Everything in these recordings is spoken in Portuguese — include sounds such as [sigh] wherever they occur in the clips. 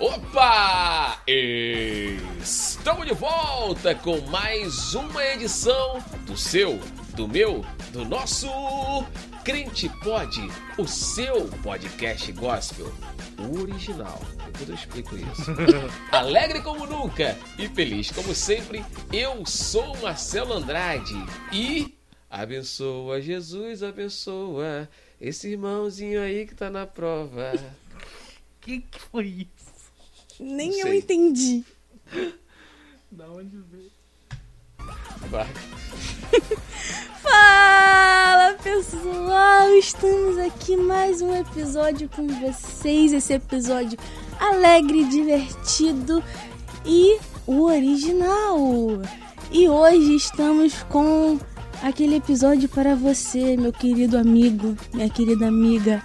Opa! Estamos de volta com mais uma edição do seu, do meu, do nosso Crente Pod, o seu podcast gospel, o original. Depois eu explico isso. [laughs] Alegre como nunca e feliz como sempre, eu sou Marcelo Andrade e abençoa Jesus, abençoa esse irmãozinho aí que tá na prova. que que foi isso? Nem eu entendi. [laughs] Da onde veio? Vai. [laughs] Fala pessoal, estamos aqui mais um episódio com vocês. Esse episódio alegre, divertido e o original. E hoje estamos com aquele episódio para você, meu querido amigo, minha querida amiga,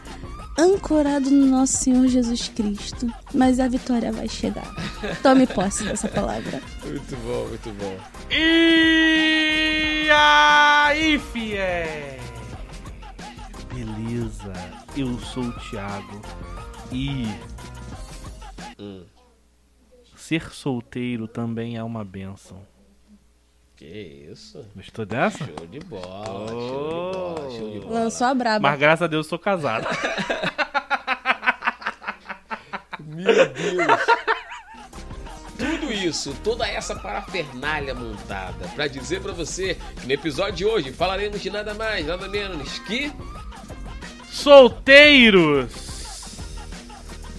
ancorado no nosso Senhor Jesus Cristo. Mas a vitória vai chegar. Tome posse dessa palavra. Muito bom, muito bom. E aí, fié? Beleza, eu sou o Thiago e Hum, ser solteiro também é uma benção. Que isso? Gostou dessa? Show de bola, show de bola, show de bola. Lançou a braba. Mas graças a Deus eu sou casado. [laughs] Meu Deus! Tudo isso, toda essa parafernália montada pra dizer pra você que no episódio de hoje falaremos de nada mais, nada menos que. Solteiros!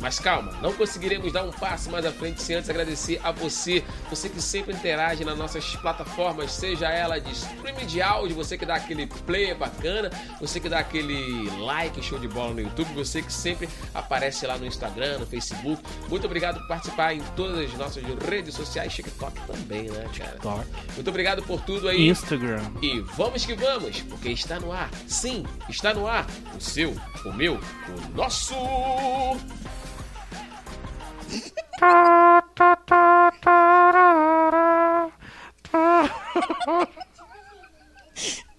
Mas calma, não conseguiremos dar um passo mais à frente sem antes agradecer a você, você que sempre interage nas nossas plataformas, seja ela de streaming de áudio, você que dá aquele play bacana, você que dá aquele like show de bola no YouTube, você que sempre aparece lá no Instagram, no Facebook. Muito obrigado por participar em todas as nossas redes sociais, TikTok também, né, cara? Toque. Muito obrigado por tudo aí. Instagram. E vamos que vamos, porque está no ar. Sim, está no ar. O seu, o meu, o nosso.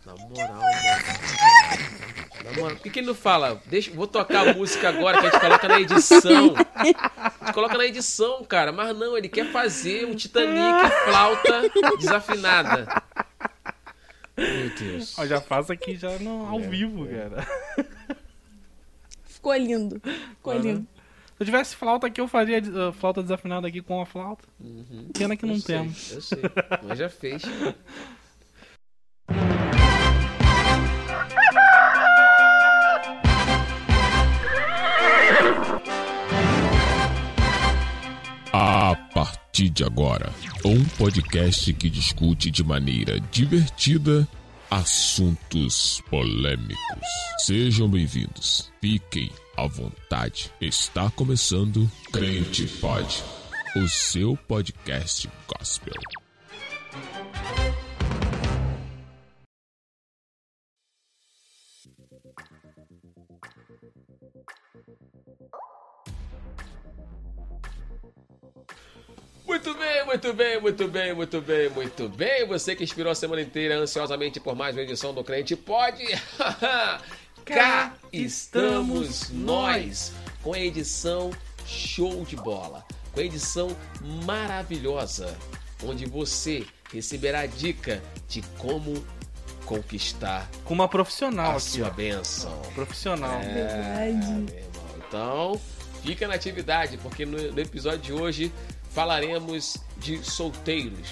Na moral, mano. Na moral, por que, que ele não fala? Deixa, vou tocar a música agora que a gente coloca na edição. A gente coloca na edição, cara. Mas não, ele quer fazer um Titanic flauta desafinada. Meu Deus. Ó, já faço aqui já no, ao É, vivo, cara. Ficou lindo. Ficou Uhum. lindo. Se eu tivesse flauta aqui, eu faria uh, flauta desafinada aqui com a flauta. Pena que não Eu sei, temos. Eu sei, mas já fez. A partir de agora, um podcast que discute de maneira divertida assuntos polêmicos. Sejam bem-vindos. Fiquem à vontade. Está começando Crente Pod, o seu podcast gospel. Muito bem, muito bem, muito bem, muito bem, muito bem. Você que inspirou a semana inteira ansiosamente por mais uma edição do Crente Pode. [laughs] Cá estamos nós com a edição show de bola, com a edição maravilhosa, onde você receberá a dica de como conquistar Com uma profissional a sua bênção. Profissional. É, Verdade. Então, fica na atividade, porque no, no episódio de hoje falaremos de solteiros,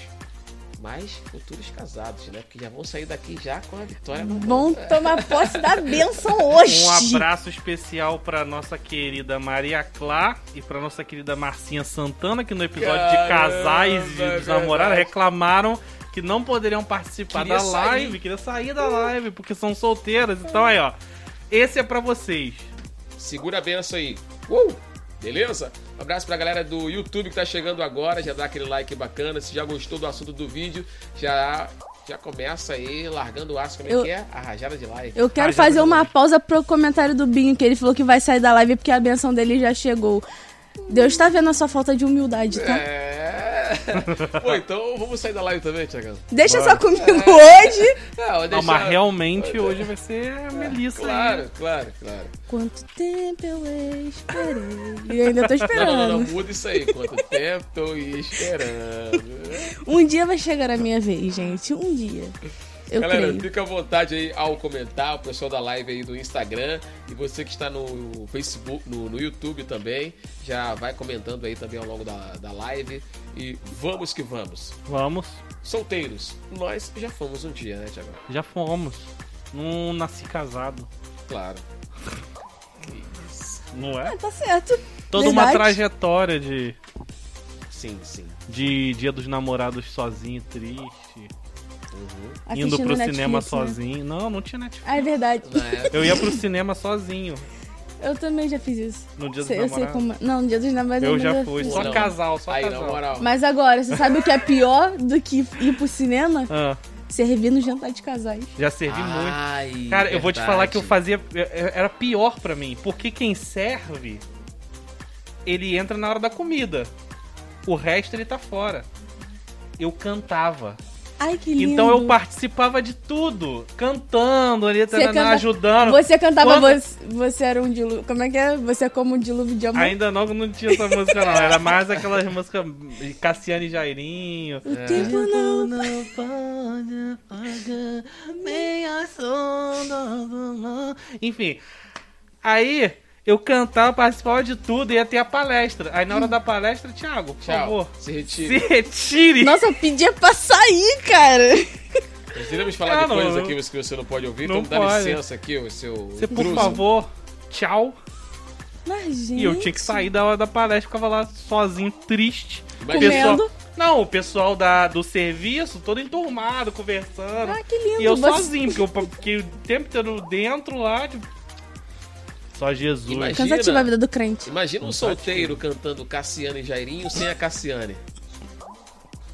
mas futuros casados, né? Porque já vão sair daqui já com a vitória na Vão tomar posse da bênção hoje. Um abraço especial pra nossa querida Maria Clá e pra nossa querida Marcinha Santana, que no episódio de Caramba, casais e dos namorados reclamaram que não poderiam participar Queria da live, sair. queria sair da live, porque são solteiras. Então aí, ó. Esse é pra vocês. Segura a benção aí. Uh! Beleza? Um abraço pra galera do YouTube que tá chegando agora. Já dá aquele like bacana. Se já gostou do assunto do vídeo, já, já começa aí largando o aço. Como é Eu- que é? A rajada de like. Eu quero fazer uma pausa pro comentário do Binho, que ele falou que vai sair da live porque a benção dele já chegou. Deus tá vendo a sua falta de humildade, tá? É. [laughs] Pô, então vamos sair da live também, Tiagão. Deixa Bora. só comigo hoje. [laughs] Não, Não, deixa- mas realmente hoje vai ser a Melissa aí. Claro, claro, claro. Quanto tempo eu esperei. E ainda tô Não, não, esperando. não, muda isso aí. Quanto tempo tô esperando. Um dia vai chegar a minha vez, gente. Um dia. Eu Galera, creio. fica à vontade aí ao comentar, o pessoal da live aí do Instagram e você que está no Facebook, no, no YouTube também, já vai comentando aí também ao longo da, da live. E vamos que vamos. Vamos, Solteiros, nós já fomos um dia, né, Tiago? já fomos. Não nasci casado, Claro. Isso. não é? Ah, tá certo. Toda uma Verdade. trajetória de, Sim, sim. de dia dos namorados sozinho, triste. Uhum. indo pro Netflix, cinema né? sozinho. Não, não tinha Netflix. Ah, é verdade. Época, Eu ia pro cinema sozinho Eu também já fiz isso. no dia dos Sei- eu sei namorados. como. Não, no dia dos namorados Eu nunca já fui, só Não. casal, só aí, na casal. moral. Mas agora, você sabe o que é pior do que ir pro cinema? Ah, Servir no jantar de casais. já servi muito. Ai, Cara, eu vou te verdade. falar que eu fazia. Era pior pra mim, porque quem serve, ele entra na hora da comida. O resto ele tá fora. Eu cantava. Ai, que lindo. Então eu participava de tudo. Cantando ali, Você canta- ajudando. Você cantava, Quando- você, você era um dilúvio. Como é que é? Você é como um dilúvio de amor. Ainda não, não tinha essa música, não. Era mais aquelas músicas de Cassiane e Jairinho. O tempo não. pode apagar meia sombra. Enfim, aí eu cantava, participava de tudo, ia ter a palestra. Aí na hora da palestra, Thiago, por Tchau. favor, Se retire. se retire. Nossa, eu pedia pra sair, cara. Nós iremos falar Ah, de não, coisas não. aqui que você não pode ouvir, Não então dá pode. licença aqui, o seu. Você, por favor, tchau. Mas, gente. E eu tinha que sair da hora da palestra, ficava lá sozinho, triste. Imagina- Comendo. Pessoal- Não, o pessoal da, do serviço, todo enturmado, conversando. Ah, que lindo. E eu Você- sozinho, porque eu fiquei o tempo inteiro dentro lá. tipo, Só Jesus. Imagina- Cansativa a vida do crente. Imagina um Cansativo. solteiro cantando Cassiane e Jairinho sem a Cassiane.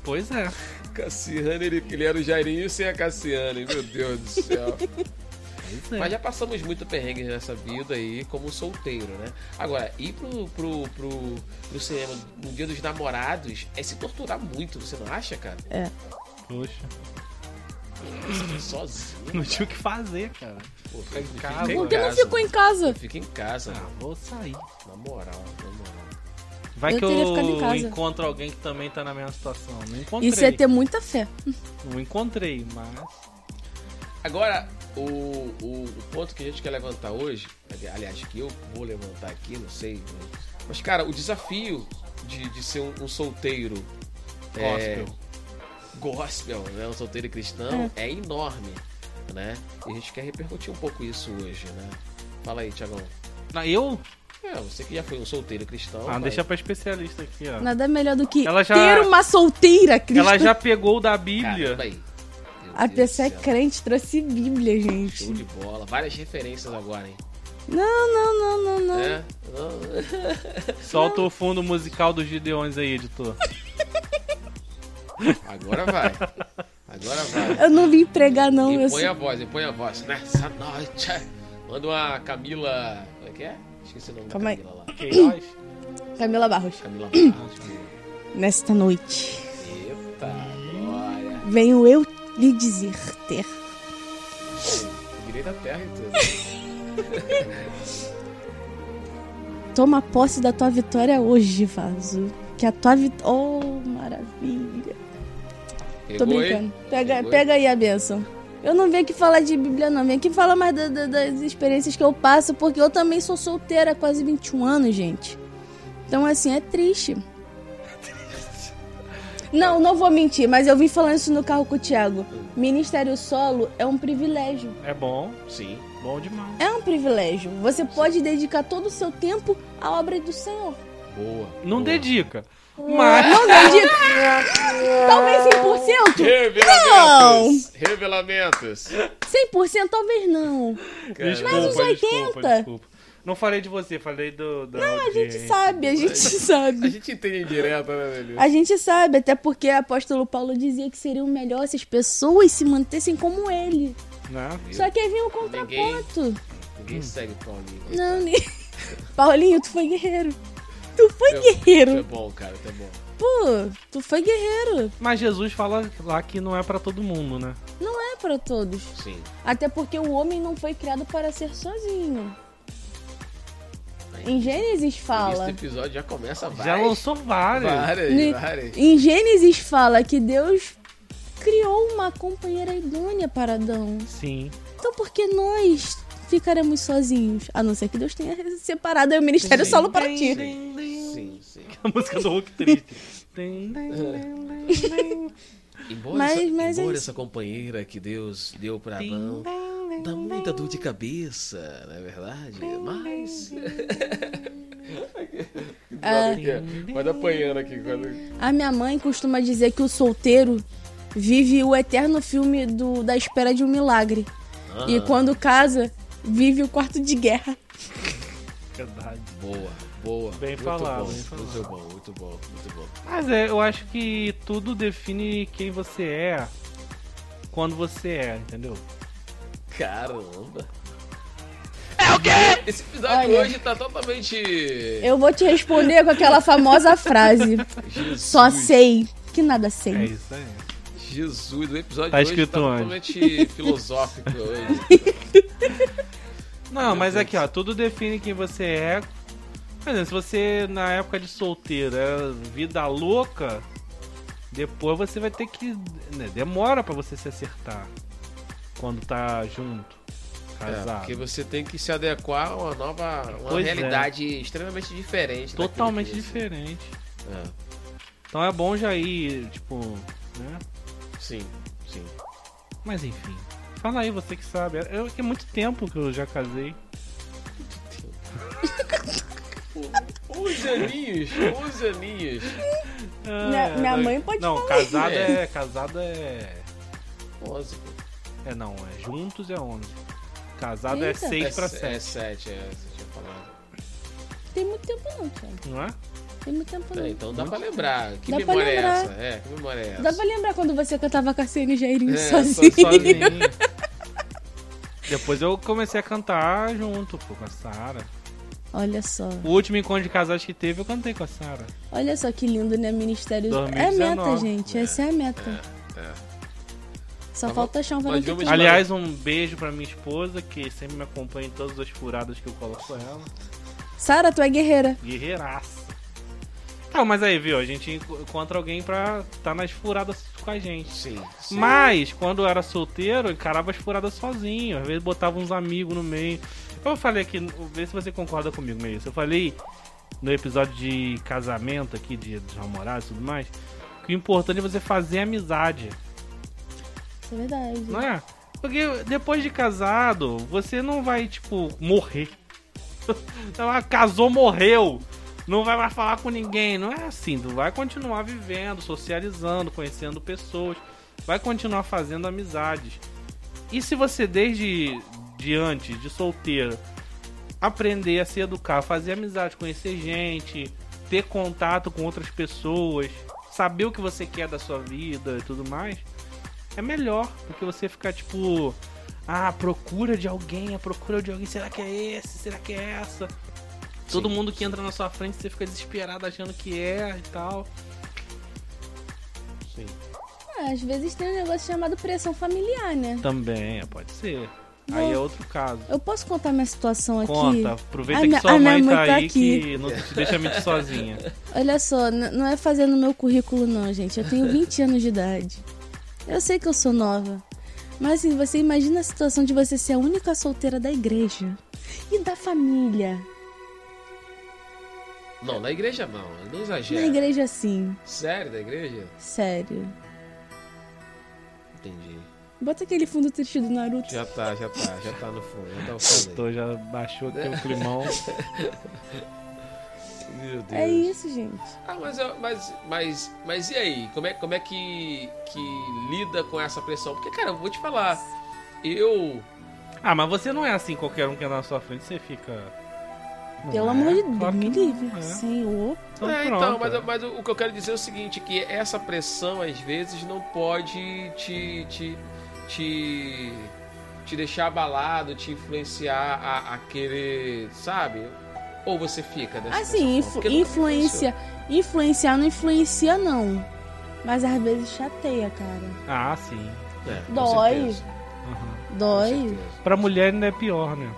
Pois é. Cassiane, ele, ele era o Jairinho sem a Cassiane, meu Deus do céu. [laughs] É. Mas já passamos muito perrengue nessa vida aí como solteiro, né? Agora, ir pro, pro, pro, pro cinema no dia dos namorados é se torturar muito, você não acha, cara? Poxa. Fica sozinho. Não tinha o que fazer, cara. Pô, Fica em casa. Por que não ficou em casa? Fica em casa, Ah, mano. vou sair. Na moral, na moral. Vai Eu que eu encontro alguém que também tá na mesma situação. Não encontrei. Isso é ter muita fé. Não encontrei, mas. Agora, o, o, o ponto que a gente quer levantar hoje, aliás, que eu vou levantar aqui, não sei, mas, mas, cara, o desafio de, de ser um, um solteiro é, Gospel. né, um solteiro cristão, é. enorme, né? E a gente quer repercutir um pouco isso hoje, né? Fala aí, Tiagão. Ah, Eu? É, você que já foi um solteiro cristão. Ah, vai- deixa pra especialista aqui, ó. Nada melhor do que Ela já- ter uma solteira cristã. Ela já pegou o da Bíblia. Aí. A pessoa é crente, trouxe Bíblia, Show gente. de bola. Várias referências agora, hein? Não, não, não, não, não. É? Não. [laughs] Solta o fundo musical dos Gideões aí, editor. [laughs] Agora vai. Agora vai. Eu não vim pregar, não. E Eu põe sou... a voz, e põe a voz. Nessa noite. Manda uma Camila. Como é que é? Esqueci o nome Calma da aí. Camila lá. Queiroz? [clears throat] Camila Barros. Camila Barros. [clears throat] Nesta noite, Eita, glória. venho eu lhe dizer ter. Direito à terra e tudo. [laughs] Toma posse da tua vitória hoje, Vaso. Que a tua vitória. Oh, maravilha. Tô Pegou aí? brincando. Pega, Pegou aí? pega aí a benção. Eu não vim aqui falar de Bíblia, não. Vim aqui falar mais da- da- das experiências que eu passo, porque eu também sou solteira há quase 21 anos, gente. Então, assim, é triste. [laughs] Não, não vou mentir, mas eu vim falando isso no carro com o Thiago. Ministério solo é um privilégio. É bom, Sim. bom demais. É um privilégio. Você pode dedicar todo o seu tempo à obra do Senhor. Boa. Não boa. dedica. Mas. Não dedica. Talvez 100%. Revelamentos. Revelamentos. 100% talvez não. Desculpa, Mas uns desculpa, 80. desculpa. Não falei de você, falei do. Da Não, a gente audiência. sabe, a gente [laughs] A sabe. gente entende direto, né, Lelê? A gente sabe, até porque o apóstolo Paulo dizia que seria o melhor se as pessoas se mantessem como ele. Né? Só que aí vinha o contraponto. Ninguém segue o Paulinho. Não, nem... [laughs] Paulinho, tu foi guerreiro. Tu foi Tu é guerreiro. bom, cara, tu é bom. tipo, tu foi guerreiro. Mas Jesus fala lá que não é pra todo mundo, né? Não é pra todos. Sim. Até porque o homem não foi criado para ser sozinho. Em Gênesis fala. Esse episódio já começa Já várias. lançou várias. Várias, várias. Em Gênesis fala que Deus criou uma companheira idônea para Adão. Sim. Então por que nós ficaremos sozinhos? A não ser que Deus tenha separado o ministério Sim. solo para ti. Sim, sim. [laughs] A música do Hulk triste. [laughs] Tem, tem, tem, tem, tem. Embora, Mas- essa, mas é embora isso. essa companheira que Deus deu pra Tem, Adão dá muita dor de cabeça, não é verdade? Mas. Ah. [laughs] Vai apanhando aqui quando. A minha mãe costuma dizer que o solteiro vive o eterno filme do, da espera de um milagre. E Ah, quando casa, vive o quarto de guerra. Verdade. Boa, boa. Bem muito falado, bom, bem falado. Muito bom, muito bom, muito bom. Mas é, eu acho que tudo define quem você é quando você é, entendeu? Caramba. É o quê? Esse episódio Olha. hoje tá totalmente. Eu vou te responder com aquela famosa frase: Jesus. Só sei que nada sei. É isso aí. Jesus, o episódio Tá de hoje tá onde? totalmente [laughs] filosófico hoje. [laughs] Não, mas aqui, ó, tudo define quem você é. Por exemplo, se você na época de solteiro é vida louca, depois você vai ter que. né, demora pra você se acertar. Quando tá junto, É, casado. porque você tem que se adequar a uma nova. Uma Pois é. realidade extremamente diferente. Totalmente diferente. É, Então é bom já ir, tipo, né? sim, sim. Mas enfim. Fala aí, você que sabe. Eu, que é muito tempo que eu já casei. [laughs] 11 aninhos, 11 aninhos. Minha- minha não- mãe pode Não, falar casado isso. é. Casado é. 11, pô. É não, é juntos é 11. Casado é Eita. 6 pra é, 7. É 7, é, você tinha falado. Tem muito tempo não, Thiago. Não é? Tem muito tempo não. É, então dá pra lembrar. Que Dá memória é essa? É, que memória é essa? Dá pra lembrar quando você cantava Cassiane Jairinho É, sozinho? só- Sozinho. [laughs] Depois eu comecei a cantar junto pô, com a Sara. Olha só. O último encontro de casais que teve, eu cantei com a Sara. Olha só que lindo, né? Ministério. É 2019. meta, gente. Essa é a meta. É. Só Nós falta achar um Valentino. Aliás, um beijo pra minha esposa, que sempre me acompanha em todas as furadas que eu coloco ela. Sara, tu é guerreira. Guerreiraça. Mas aí, viu? A gente enco- encontra alguém pra tá nas furadas com a gente. Sim, sim. Mas, quando eu era solteiro, eu encarava as furadas sozinho. Às vezes botava uns amigos no meio. Eu falei aqui, vê se você concorda comigo meio. Eu falei no episódio de casamento aqui, de, de namorados e tudo mais, que o importante é você fazer amizade, é verdade. não é? Porque depois de casado, você não vai, tipo, morrer. Ela [laughs] casou, morreu. Não vai mais falar com ninguém. Não é assim. Tu vai continuar vivendo, socializando, conhecendo pessoas. Vai continuar fazendo amizades. E se você, desde de antes, de solteiro, aprender a se educar, fazer amizade, conhecer gente, ter contato com outras pessoas, saber o que você quer da sua vida e tudo mais, é melhor do que você ficar tipo. Ah, procura de alguém, à procura de alguém. Será que é esse? Será que é essa? Todo Sim, mundo que entra na sua frente, você fica desesperado achando que é e tal. sim. Ah, às vezes tem um negócio chamado pressão familiar, né? Também, é, pode ser. Aí é outro caso. Eu posso contar minha situação aqui? Conta, aproveita A que sua mãe mãe tá tá aí aqui. que não te deixa muito [laughs] sozinha. Olha só, não é fazendo meu currículo não, gente. Eu tenho 20 [laughs] anos de idade. Eu sei que eu sou nova. Mas assim, você imagina a situação de você ser a única solteira da igreja. E da família. Não, na igreja não, não exagera. Na igreja sim. Sério, da igreja? Sério. Entendi. Bota aquele fundo triste do Naruto. Já tá, já tá, já tá no fundo, já tá no [laughs] fundo. Tô, já baixou aqui o climão. [laughs] Meu Deus. É isso, gente. Ah, mas, eu- mas, mas, mas e aí? Como é, como é que, que lida com essa pressão? Porque, cara, eu vou te falar, eu. Ah, mas você não é assim, qualquer um que anda na sua frente, você fica. Não Pelo é? amor de Deus, Claro me livre. é. Senhor. Então, é, pronto. então, mas, eu- mas o que eu quero dizer é o seguinte, que essa pressão, às vezes, não pode te. te. te, te deixar abalado, te influenciar a, a querer, sabe? Ou você fica dessa Assim, dessa influ- influencia. Influenciar não influencia, não. Mas às vezes chateia, cara. Ah, sim. É, Dói. com Dói. Pra mulher ainda é pior, né?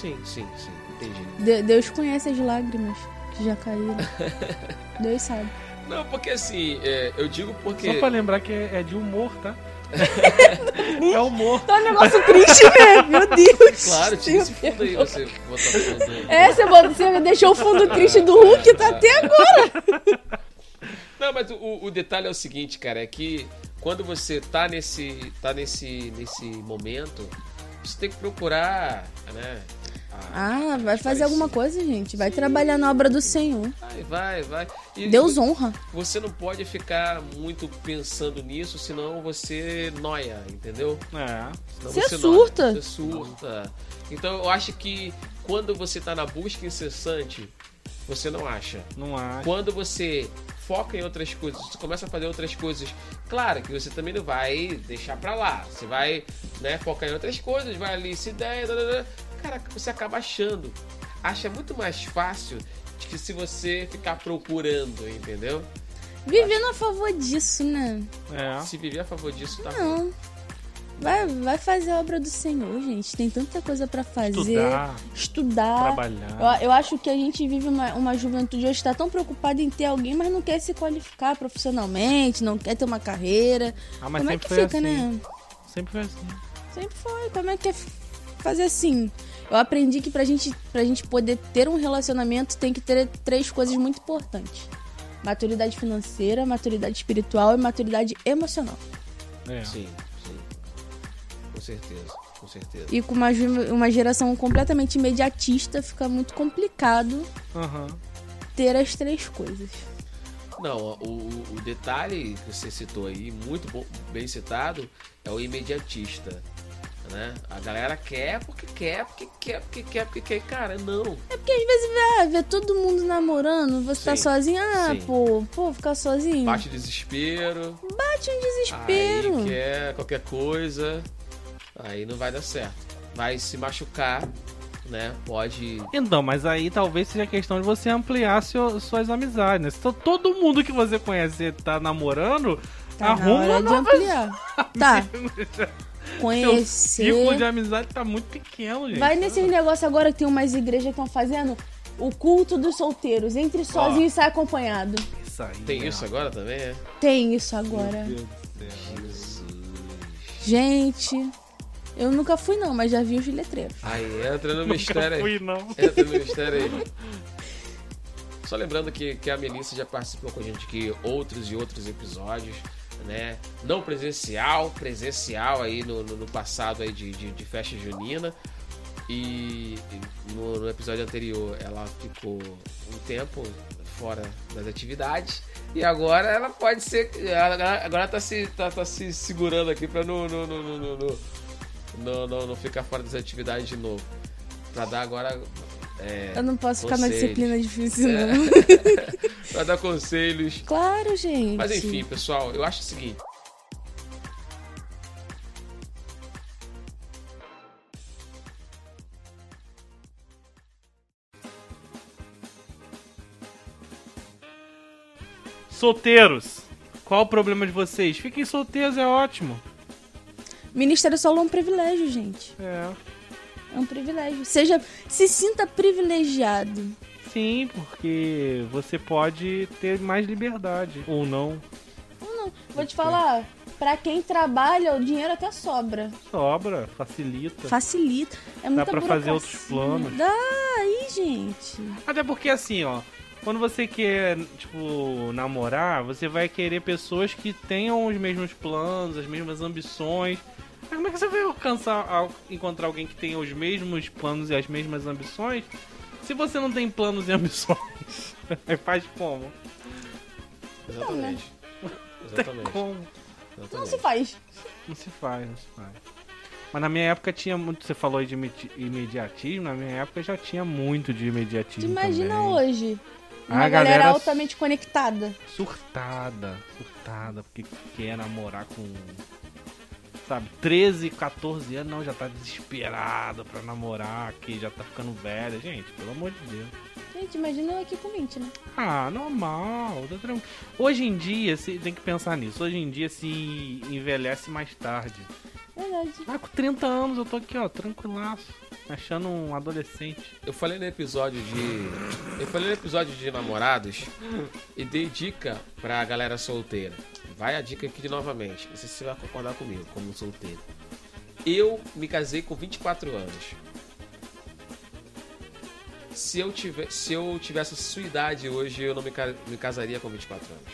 Sim, sim, sim. Entendi. De- Deus conhece as lágrimas que já caíram. [laughs] Deus sabe. Não, porque assim, é, eu digo porque. Só pra lembrar que é é de humor, tá? [laughs] é humor. Tá um negócio triste, né? Meu Deus. Claro, tinha esse fundo aí, você botar fundo. É, você, botou- você deixou o fundo triste do Hulk tá até agora. [laughs] Não, mas o, o detalhe é o seguinte, cara, é que quando você tá nesse, tá nesse, nesse momento, você tem que procurar, né? Ah, vai fazer alguma coisa, gente. Vai trabalhar na obra do Senhor. Vai, vai, vai. E Deus honra. Você não pode ficar muito pensando nisso, senão você noia, entendeu? É. Senão Você noia, surta. Você surta. Então eu acho que quando você tá na busca incessante, você não acha. Não acho. Quando você foca em outras coisas, você começa a fazer outras coisas, claro que você também não vai deixar pra lá. Você vai, né, focar em outras coisas, vai ali se der, cara, você acaba achando. Acha muito mais fácil de que se você ficar procurando, entendeu? Vivendo a favor disso, né? É. Se viver a favor disso, tá. Não. Vai, vai fazer a obra do Senhor, gente. Tem tanta coisa pra fazer. Estudar, Estudar. trabalhar. Eu, eu acho que a gente vive uma, uma juventude hoje tá tão preocupada em ter alguém, mas não quer se qualificar profissionalmente, não quer ter uma carreira. Ah, mas Como é sempre que foi fica, assim. né? Sempre foi assim. Sempre foi. Como é que é fazer assim? Eu aprendi que pra gente, pra gente poder ter um relacionamento tem que ter três coisas muito importantes: maturidade financeira, maturidade espiritual e maturidade emocional. É. Sim, sim. Com certeza, com certeza. E com uma, uma geração completamente imediatista, fica muito complicado Aham. ter as três coisas. Não, o, o- o detalhe que você citou aí, muito bom- bem citado, é o imediatista. Né? A galera quer porque quer, porque quer, porque quer, porque quer. Cara, não. É porque às vezes vê, ah, vê todo mundo namorando, você tá Sim, sozinho, ah, sim. pô, pô, ficar sozinho. Bate desespero. Bate um desespero. Aí quer qualquer coisa. Aí não vai dar certo. Vai se machucar, né? Pode. Então, mas aí talvez seja questão de você ampliar seu- suas amizades, né? Se to- todo mundo que você conhece tá namorando, Tá na arruma hora de ampliar. Tá, [laughs] Seu conhecer. ciclo de amizade tá muito pequeno, gente. Vai nesses negócios agora que tem umas igrejas que estão fazendo o culto dos solteiros. Entre sozinho e sai acompanhado. Isso aí, Tem né? isso agora também, é? Tem isso agora. Meu Deus do céu. Jesus. Gente, eu nunca fui não, mas já vi os letreiros. Aí entra no [laughs] Nunca mistério aí. fui, não. Entra no mistério aí. [laughs] Só lembrando que, que a Melissa já participou com a gente aqui outros e outros episódios, né? Não presencial, presencial aí no, no, no passado aí de, de, de, festa junina. E no, no episódio anterior ela ficou um tempo fora das atividades. E agora ela pode ser. Ela, agora tá se, tá, tá se segurando aqui pra não, não, não, não, não, não, não, não ficar fora das atividades de novo. Pra dar agora é, Eu não posso ficar na conselhos. disciplina difícil, É. não. [laughs] pra dar conselhos. Claro, gente. Mas enfim, pessoal, eu acho o seguinte. Solteiros, qual o problema de vocês? Fiquem solteiros, é ótimo. Ministério solo é um privilégio, gente. É. É um privilégio. Seja, se sinta privilegiado. Sim, porque você pode ter mais liberdade. Ou não. Ou não. Vou te falar, pra quem trabalha, o dinheiro até sobra. Sobra, facilita. Facilita. É muita pra fazer outros planos. Dá aí, gente. Até porque assim, ó. Quando você quer, tipo, namorar, você vai querer pessoas que tenham os mesmos planos, as mesmas ambições. Mas como é que você vai alcançar, al- encontrar alguém que tenha os mesmos planos e as mesmas ambições se você não tem planos e [laughs] ambições? [laughs] Faz como? Exatamente. Tem Exatamente. como? exatamente. Não se faz. Não se faz, não se faz. Mas na minha época tinha muito. Você falou aí de imedi- imediatismo, na minha época já tinha muito de imediatismo. imagina também. hoje. Uma A galera, galera- altamente conectada. Surtada, surtada, porque quer namorar com sabe, 13, 14 anos, não, já tá desesperado pra namorar, que já tá ficando velha. Gente, pelo amor de Deus. Gente, imagina eu aqui com 20, né? Ah, normal, tá tranquilo. Hoje em dia, você tem que pensar nisso. Hoje em dia se envelhece mais tarde. Verdade. Ah, com 30 anos eu tô aqui, ó, tranquilaço. Achando um adolescente. Eu falei no episódio de. Eu falei no episódio de namorados e dei dica pra galera solteira. Vai a dica aqui de novamente. Não sei se você vai concordar comigo, como solteiro. Eu me casei com 24 anos. Se eu, tiver, se eu tivesse a sua idade hoje, eu não me, me casaria com 24 anos.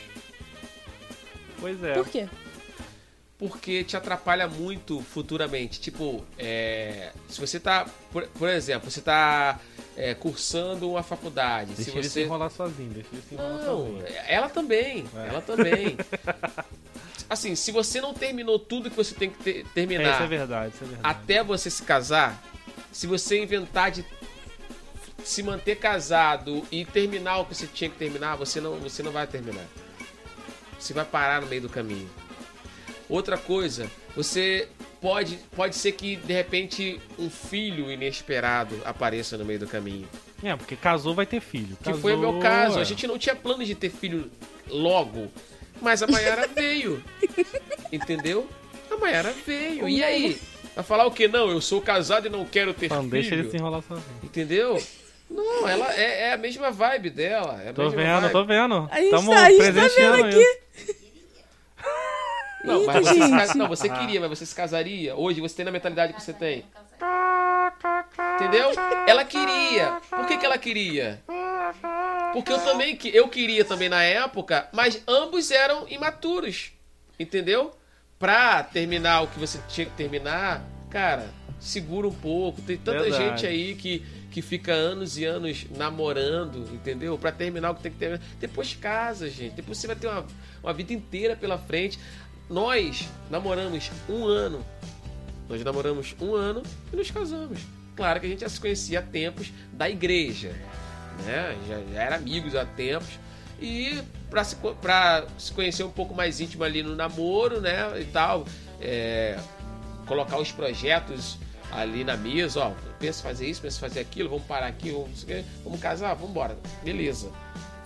Pois é. Por quê? Porque te atrapalha muito futuramente. Tipo, é, se você tá, por, por exemplo, você tá é, cursando uma faculdade, Deixa se ele se você enrolar sozinho, deixa ele se enrolar não, sozinho. ela também, É. ela também. [laughs] Assim, se você não terminou tudo que você tem que ter- É, isso terminar é verdade, isso é verdade. até você se casar, se você inventar de se manter casado e terminar o que você tinha que terminar, você não, você não vai terminar. Você vai parar no meio do caminho. Outra coisa, você pode, pode ser que de repente um filho inesperado apareça no meio do caminho. É, porque casou vai ter filho. Que Casou, foi o meu caso. é. A gente não tinha plano de ter filho logo, mas a Mayara [laughs] veio. Entendeu? A Mayara veio. E aí? Vai falar o que? Não, eu sou casado e não quero ter Então, deixa ele filho. se enrolar sozinho. Entendeu? Não, ela é, é a mesma vibe dela. É a Tô mesma vendo, vibe. tô vendo. A gente Tamo tá- a gente tá presenciando vendo isso. Não, mas Eita, você, gente. casa- não, você queria, mas você se casaria. Hoje você tem na mentalidade que você tem. Entendeu? Ela queria. Por que, que ela queria? Porque eu também que- eu queria também na época, mas ambos eram imaturos. Entendeu? Pra terminar o que você tinha que terminar, cara, segura um pouco. Tem tanta Verdade. gente aí que, que fica anos e anos namorando, entendeu? Pra terminar o que tem que terminar. Depois casa, gente. Depois você vai ter uma, uma vida inteira pela frente. Nós namoramos um ano. Nós namoramos um ano e nos casamos. Claro que a gente já se conhecia há tempos da igreja, né? Já, já era amigos há tempos. E pra se, se conhecer um pouco mais íntimo ali no namoro, né? E tal, é, colocar os projetos ali na mesa, ó, pensa fazer isso, pensa fazer aquilo, vamos parar aqui, vamos, vamos casar, vamos embora. Beleza.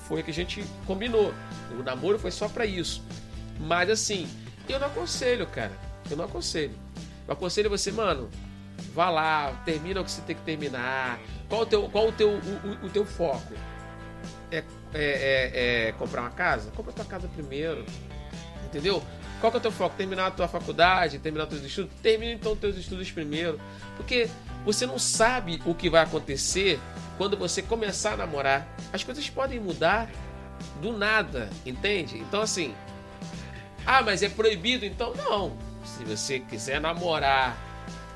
Foi que a gente combinou. O namoro foi só pra isso. Mas assim, eu não aconselho, cara. Eu não aconselho. Eu aconselho você, mano, vá lá, termina o que você tem que terminar. Qual o teu, qual o teu, o, o- o teu foco? É, é, é- é comprar uma casa? Compra tua casa primeiro. Entendeu? Qual que é o teu foco? Terminar a tua faculdade, terminar os teus estudos? Termina então os teus estudos primeiro. Porque você não sabe o que vai acontecer quando você começar a namorar. As coisas podem mudar do nada, entende? Então assim, ah, mas é proibido então? Não. Se você quiser namorar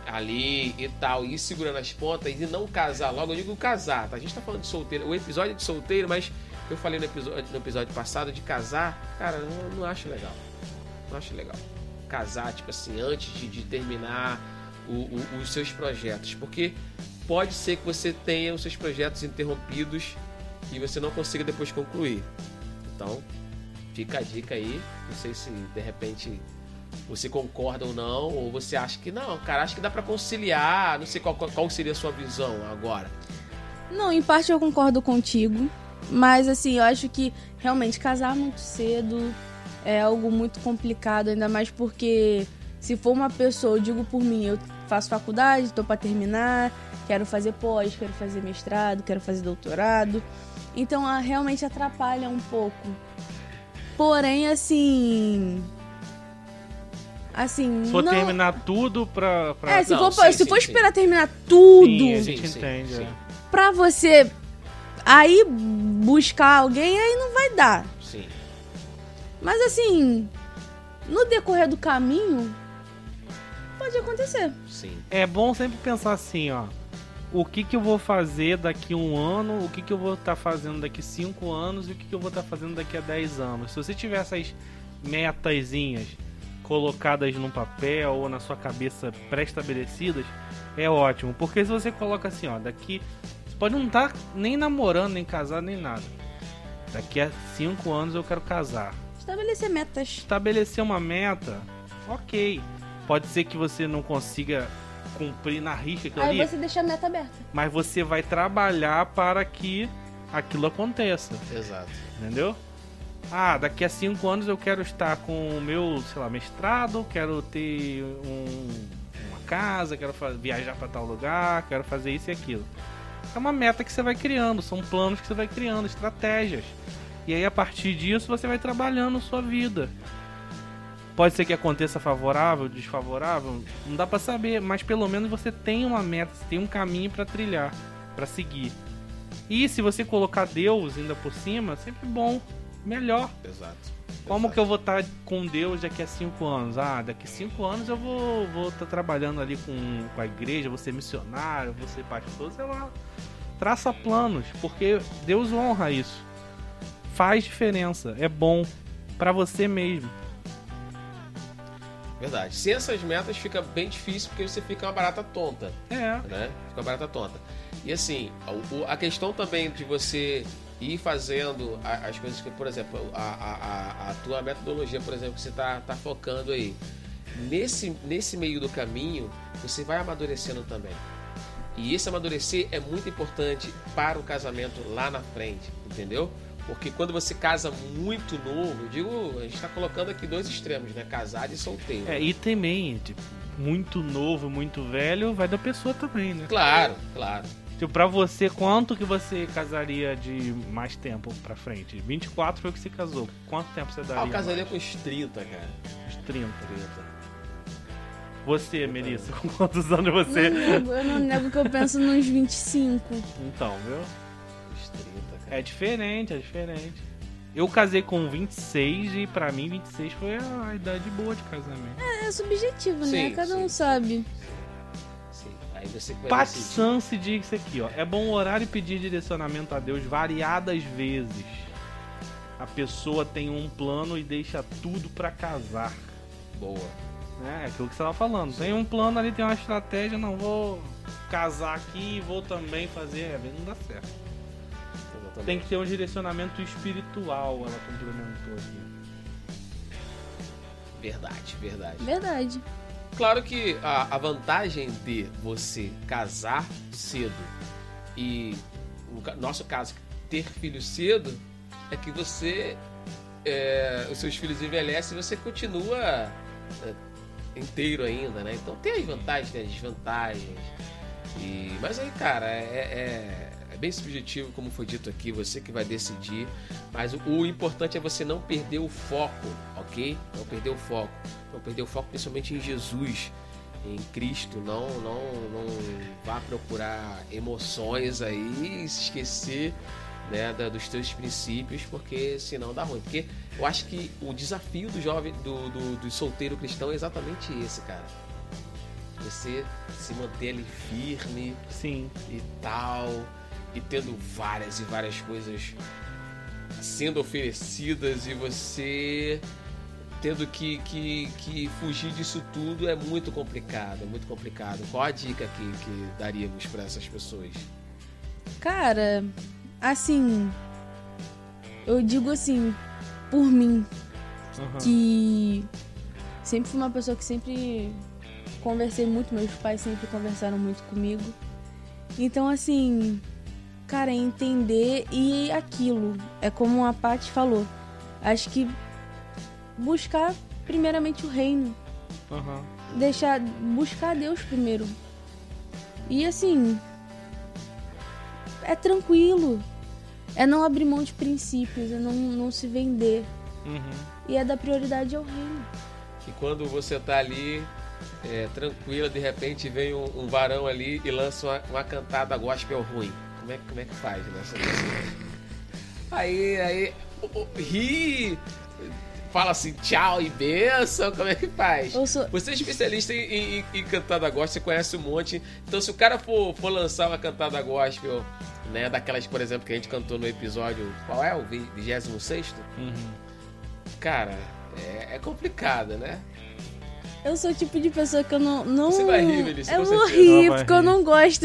ali e tal, e ir segurando as pontas e não casar logo, eu digo casar, tá? A gente tá falando de solteiro, o episódio é de solteiro, mas eu falei no episódio, no episódio passado de casar, cara, não, não acho legal. Não acho legal. Casar, tipo assim, antes de, de terminar o- o- os seus projetos. Porque pode ser que você tenha os seus projetos interrompidos e você não consiga depois concluir. Então, fica a dica aí. Não sei se de repente você concorda ou não, ou você acha que não, cara, acho que dá pra conciliar. Não sei qual, qual- seria a sua visão agora. Não, em parte eu concordo contigo. Mas assim, eu acho que realmente casar muito cedo é algo muito complicado, ainda mais porque se for uma pessoa, eu digo por mim, eu faço faculdade, tô pra terminar, quero fazer pós, quero fazer mestrado, quero fazer doutorado. Então ah, realmente atrapalha um pouco. Porém, assim. Assim. Se for não... terminar tudo pra. pra... É, se, Não, for, sim, se sim, for sim. esperar terminar tudo Sim, a gente sim, entende. sim. é. pra você aí buscar alguém, aí não vai dar. Sim. Mas assim, no decorrer do caminho, pode acontecer. Sim. É bom sempre pensar assim, ó. O que, que eu vou fazer daqui um ano, o que, que eu vou estar fazendo daqui cinco anos e o que, que eu vou estar fazendo daqui a 10 anos. Se você tiver essas metazinhas colocadas num papel ou na sua cabeça pré-estabelecidas, é ótimo. Porque se você coloca assim, ó, daqui. Você pode não estar nem namorando, nem casado, nem nada. Daqui a cinco anos eu quero casar Estabelecer metas. estabelecer uma meta, ok. Pode ser que você não consiga cumprir na risca aquilo Aí ali, você deixa a meta aberta. mas você vai trabalhar para que aquilo aconteça, Exato. entendeu? Ah, daqui a cinco anos eu quero estar com o meu, sei lá, mestrado, quero ter um- uma casa, quero viajar para tal lugar, quero fazer isso e aquilo. É uma meta que você vai criando, são planos que você vai criando, estratégias. E aí a partir disso você vai trabalhando sua vida. Pode ser que aconteça favorável, desfavorável, não dá pra saber, mas pelo menos você tem uma meta, você tem um caminho pra trilhar, pra seguir. E se você colocar Deus ainda por cima, sempre bom, melhor. Exato. Como Exato. que eu vou estar com Deus daqui a cinco anos? Ah, daqui a cinco anos eu vou vou estar trabalhando ali com, com a igreja, vou ser missionário, vou ser pastor, sei lá. Traça planos, porque Deus honra isso. Faz diferença, é bom pra você mesmo. Verdade. Sem essas metas fica bem difícil porque você fica uma barata tonta, É, né? Fica uma barata tonta. E assim, a questão também de você ir fazendo as coisas que, por exemplo, a, a, a- tua metodologia, por exemplo, que você tá, tá focando aí. Nesse, nesse meio do caminho, você vai amadurecendo também. E esse amadurecer é muito importante para o casamento lá na frente, entendeu? Porque quando você casa muito novo, eu digo, a gente está colocando aqui dois extremos, né? Casado e solteiro. é e também, tipo, muito novo, muito velho, vai da pessoa também, né? Claro, claro. Tipo, pra você, quanto que você casaria de mais tempo pra frente? 24 foi o que você casou. Quanto tempo você daria? Ah, eu casaria mais? com os 30, cara. Uns 30. 30. Você, Melissa, [laughs] com quantos anos Não você? nego, eu não nego que eu penso nos 25. Então, viu? Os 30, cara. É diferente, é diferente. Eu casei com 26 e pra mim 26 foi a idade boa de casamento. É subjetivo, né? Sim, Cada sim. um sabe. Sim. Aí você Pat. Sansi diz isso aqui, ó. É bom orar e pedir direcionamento a Deus variadas vezes. A pessoa tem um plano e deixa tudo pra casar. Boa. né? É aquilo que você tava falando. Tem um plano ali, tem uma estratégia, não vou casar aqui e vou também fazer. É, não dá certo. Exatamente. Tem que ter um direcionamento espiritual, ela complementou aqui. Verdade, verdade. Verdade. Claro que a, a vantagem de você casar cedo e, no nosso caso, ter filho cedo é que você. é, os seus filhos envelhecem e você continua é, inteiro ainda, né? Então tem as vantagens, tem as desvantagens. E, mas aí, cara, é, é- é bem subjetivo, como foi dito aqui, você que vai decidir. Mas o, o importante é você não perder o foco, ok? Não perder o foco. Não perder o foco principalmente em Jesus, em Cristo. Não, não, não vá procurar emoções aí e se esquecer né, da- dos teus princípios, porque senão dá ruim. Porque eu acho que o desafio do jovem, do, do, do solteiro cristão é exatamente esse, cara. Você se manter ali firme Sim. e tal, e tendo várias e várias coisas sendo oferecidas e você tendo que, que, que fugir disso tudo é muito complicado, é muito complicado. Qual a dica que, que daríamos para essas pessoas? Cara, assim. Eu digo assim, por mim, Aham. que sempre fui uma pessoa que sempre conversei muito, meus pais sempre conversaram muito comigo. Então, assim, cara, entender e aquilo. É como a Paty falou. Acho que buscar primeiramente o reino. Aham. Deixar. Buscar Deus primeiro. E assim. É tranquilo. É não abrir mão de princípios, é não, não se vender. Uhum. E é dar prioridade ao reino. E quando você tá ali é, tranquila, de repente vem um, um varão ali e lança uma, uma cantada gospel ruim. Como é, como é que faz nessa Aí, aí, ri, fala assim tchau e benção, como é que faz? Sou. Você é especialista em, em, em cantada gospel, você conhece um monte. Então, se o cara for, for lançar uma cantada gospel, né, daquelas, por exemplo, que a gente cantou no episódio, qual é? O 26? Uhum. Cara, é, é complicado, né? Eu sou o tipo de pessoa que eu não. não... Você vai rir, Melissa, Eu vou rir, vai porque eu rir. não gosto.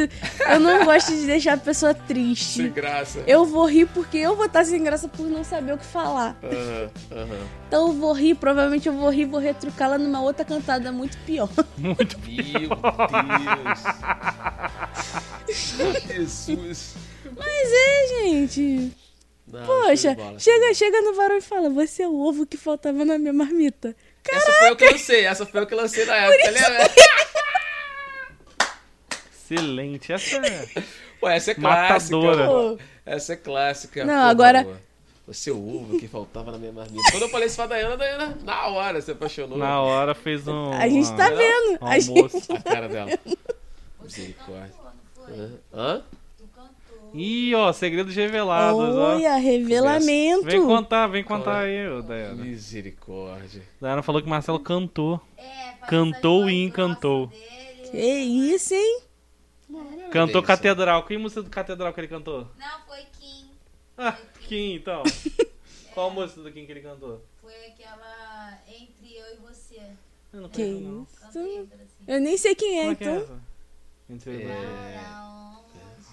Eu não gosto de deixar a pessoa Sem triste. graça. Eu vou rir porque eu vou estar sem graça por não saber o que falar. Aham, aham. Então eu vou rir, provavelmente eu vou rir, vou retrucá-la numa outra cantada muito pior. Muito. Meu Deus. Jesus. Mas é, gente. Não, Poxa, chega, chega no varão e fala: Você é o ovo que faltava na minha marmita. Essa foi eu que lancei, essa foi eu que lancei na época. Excelente. Essa é. [laughs] Pô, essa é clássica. Matadora. pô. Essa é clássica. Não, Pô, agora- Você é o ovo que faltava na minha marmita. Quando eu falei isso pra Dayana, Dayana, na hora se apaixonou. Na hora fez um. A gente tá uma- vendo. um A gente... almoço. A cara dela. Misericórdia. Hã? Hã? Ih, ó, segredos revelados, ó. Olha, revelamento. Vem contar, vem contar aí, ô, Dayana. Misericórdia. Dayana falou que Marcelo cantou. É, Cantou e encantou. Que isso, hein? Cantou delícia. Catedral. Que música do Catedral que ele cantou? Não, foi Kim. Ah, Kim, então. [laughs] Qual música do Kim que ele cantou? Foi aquela Entre Eu e Você. Eu não Que conheço, não. isso? Cantei assim. Eu nem sei quem é, Como é que é então. essa? Entre eu e você.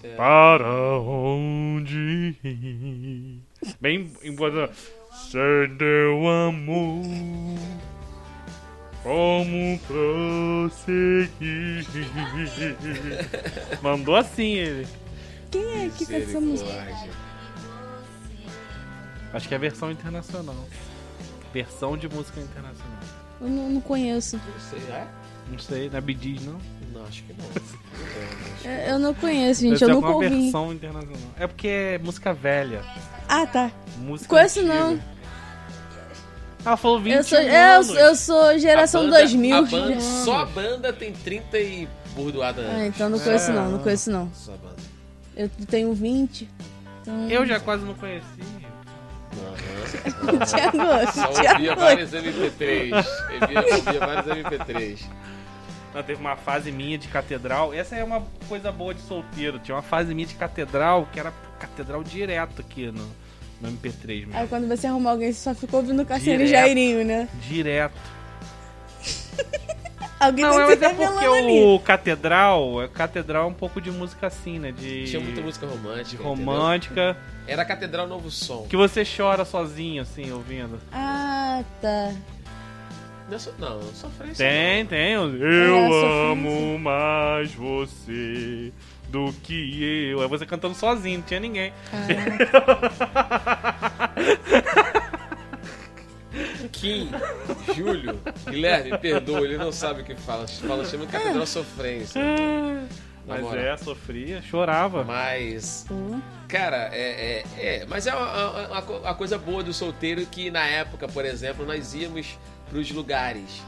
Onde Para onde ir? Bem. Sem teu amor, como prosseguir? Mandou assim ele. Quem é que canta essa música? Acho que é a versão internacional. Versão de música internacional. Eu não, não conheço. Não sei, é? Não sei, não é Gees, não? Não, acho que não. Eu [laughs] eu não conheço, gente. Deve Eu nunca ouvi. versão internacional. É porque é música velha. Ah, tá. Música Conheço antiga. não. Ela falou 20 Eu sou, eu, anos. eu sou geração A banda- 2000. A banda, só a banda tem 30 e burdoada Ah, então não conheço É. não, não conheço não. Só a banda. Eu tenho 20. Então... Eu já quase não conheci. Aham. Tiago, Só ouvia vários MP3. Ouvia, ouvia vários MP3. Não, teve uma fase minha de catedral. Essa é uma coisa boa de solteiro. Tinha uma fase minha de catedral que era catedral direto aqui no, no MP3 mesmo. Aí quando você arrumar alguém, você só ficou ouvindo Cassiano e Direto. Jairinho, né? Direto. [laughs] Alguém Não, tá mas é porque ali. o catedral, é catedral é um pouco de música assim, né? De Tinha muita música romântica. romântica. entendeu? Era a Catedral Novo Som. Que você chora sozinho, assim, ouvindo. Ah, tá. Não, é so- não, sofrência. Tem, não. tem. Eu sofrência. amo mais você do que eu. É você cantando sozinho, não tinha ninguém. [laughs] Kim, Júlio, Guilherme, perdoa, ele não sabe o que fala. Fala, chama Catedral Sofrência. Na Mas moral. é, sofria, chorava. Mas, Pô. cara, é, é, é. Mas é uma, uma- uma- uma coisa boa do solteiro que na época, por exemplo, nós íamos pros lugares.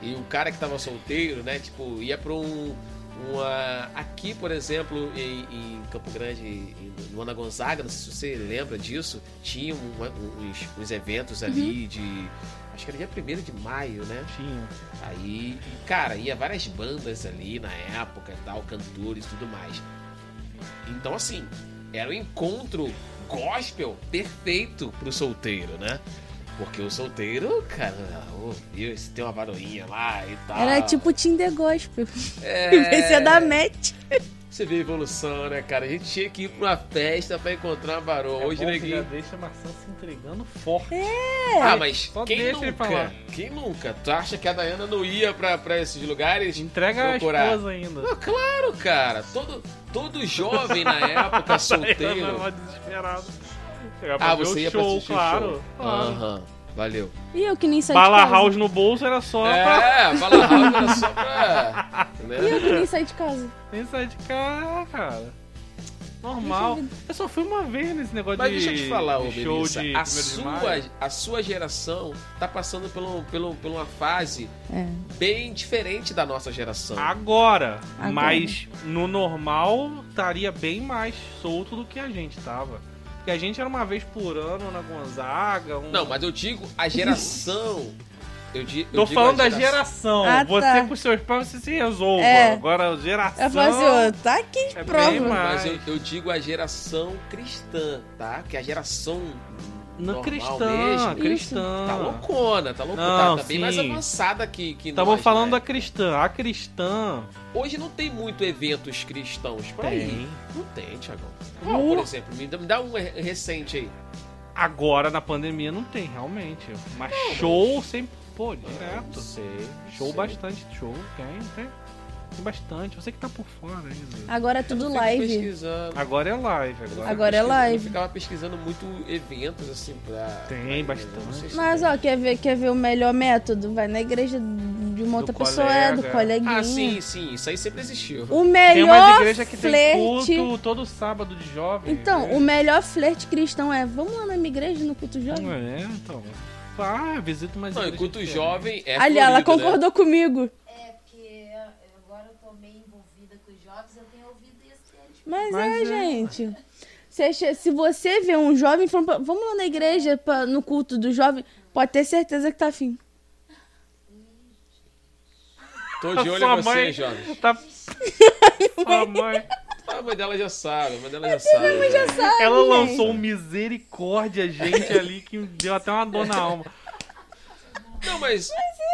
E o cara que tava solteiro, né, tipo, ia pra um. Uma, aqui, por exemplo, em, em Campo Grande, em, no Ana Gonzaga, não sei se você lembra disso, tinha uma- uns, uns eventos ali de. Acho que era dia 1 de maio, né? Tinha. Aí, cara, ia várias bandas ali na época e tal, cantores e tudo mais. Então, assim, era um encontro gospel perfeito pro solteiro, né? Porque o solteiro, cara, viu, se tem uma varoinha lá e tal. Era tipo Tinder Gospel. É, Em vez de dar match. Você vê a evolução, né, cara? A gente tinha que ir pra uma festa pra encontrar uma varoa. É Hoje que já deixa a maçã se entregando forte. Ah, mas Só quem deixa ele nunca? Quem nunca? Tu acha que a Dayana não ia pra, pra esses lugares? Entrega Procurar. a esposa ainda. Ah, claro, cara. Todo, todo jovem na época [laughs] Ela solteiro. tava desesperado. Pra Ah, você ia pra show, assistir claro. o show. claro. Aham, valeu. E eu que nem saí Bala de casa. house no bolso era só pra É, fala rápido, era só pra. E eu que nem saí de casa. nem sair de casa, cara. Normal. Eu só fui uma vez nesse negócio Mas de, deixa eu te falar, ô de show Melissa, de a 1º de sua, a sua geração tá passando pelo, pelo, por uma fase É. bem diferente da nossa geração. Agora, Agora. mas no normal estaria bem mais solto do que a gente tava. Porque a gente era uma vez por ano na Gonzaga. Um... Não, mas eu digo a geração. Eu, di, eu Tô digo falando a da geração. Ah, você tá. com seus pais, você se resolva. É. Agora, geração. Eu falei assim, tá aqui de É prova. Mas eu, eu digo a geração cristã, tá? Que a geração No normal cristã, mesmo. cristã. Tá loucona, tá loucona. Não, tá, tá bem mais avançada que, que Tava nós, falando né? da cristã. A cristã Hoje não tem muito eventos cristãos pra tem. ir. Não tem, Thiagão. Qual, por exemplo? Me dá, um re- recente aí. Agora na pandemia não tem, realmente. Mas show sempre, pô, direto. Não sei. Show sei. bastante, show, tem, tem. Tem bastante. Você que tá por fora ainda. Agora é tudo live. Agora é live, agora. Agora é pesquisando, live. Eu ficava pesquisando muito eventos assim pra. Tem bastante. né? Se Mas, tem. ó, quer ver, quer ver o melhor método? Vai na igreja de uma outra Do pessoa, é, do colega. coleguinha. Ah, sim, sim. Isso aí sempre existiu. O Tem umas melhor igrejas que tem flerte... culto todo sábado de jovem. Então, né? o melhor flerte cristão é vamos lá na minha igreja, no culto jovem? É, então. Ah, visita umas Não, diferentes. jovem é. Ali, ela né? concordou comigo. É, porque eu- agora eu tô meio envolvida com os jovens, eu tenho ouvido isso deles. Mas, Mas é, é. gente. Se, se você vê um jovem falando, pra- vamos lá na igreja, pra- no culto do jovem, pode ter certeza que tá afim. Tô de olho em você, mãe jovem. Tá. [laughs] Sua mãe. A mãe dela já sabe, a mãe dela já sabe. né? Já sabe, Ela gente. lançou um misericórdia, gente, ali, que deu até uma dor na alma. Não, mas,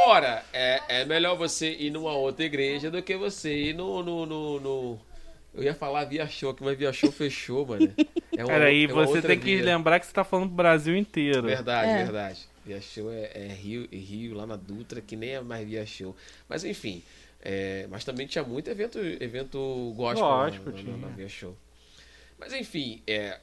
ora, é, é melhor você ir numa outra igreja do que você ir no. no, no, no- Eu ia falar via show, que mas via show fechou, mano. É uma, Peraí, é você tem que via. lembrar que você tá falando pro Brasil inteiro. Verdade, É. verdade. Via show é, é Rio, Rio, lá na Dutra, que nem é mais via show. Mas enfim. é, mas também tinha muito evento, evento gospel, Gospel, na, na, tinha. na via show. Mas enfim, é.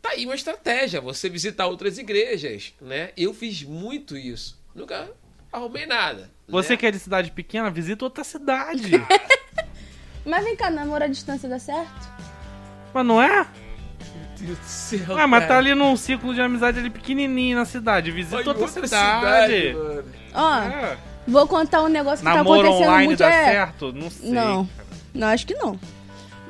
Tá aí uma estratégia, você visitar outras igrejas, né? Eu fiz muito isso. Nunca arrumei nada. Você né? que é de cidade pequena, visita outra cidade. [laughs] Mas vem cá, namoro à distância dá certo? mas não é? Meu Deus do céu, Ah, mas tá cara. ali num ciclo de amizade ali pequenininho na cidade. Visita Olha, outra, cidade. mano. Ó, É. vou contar um negócio que Namoro tá acontecendo online muito. dá é... certo? Não sei. Não. cara. Não, acho que não.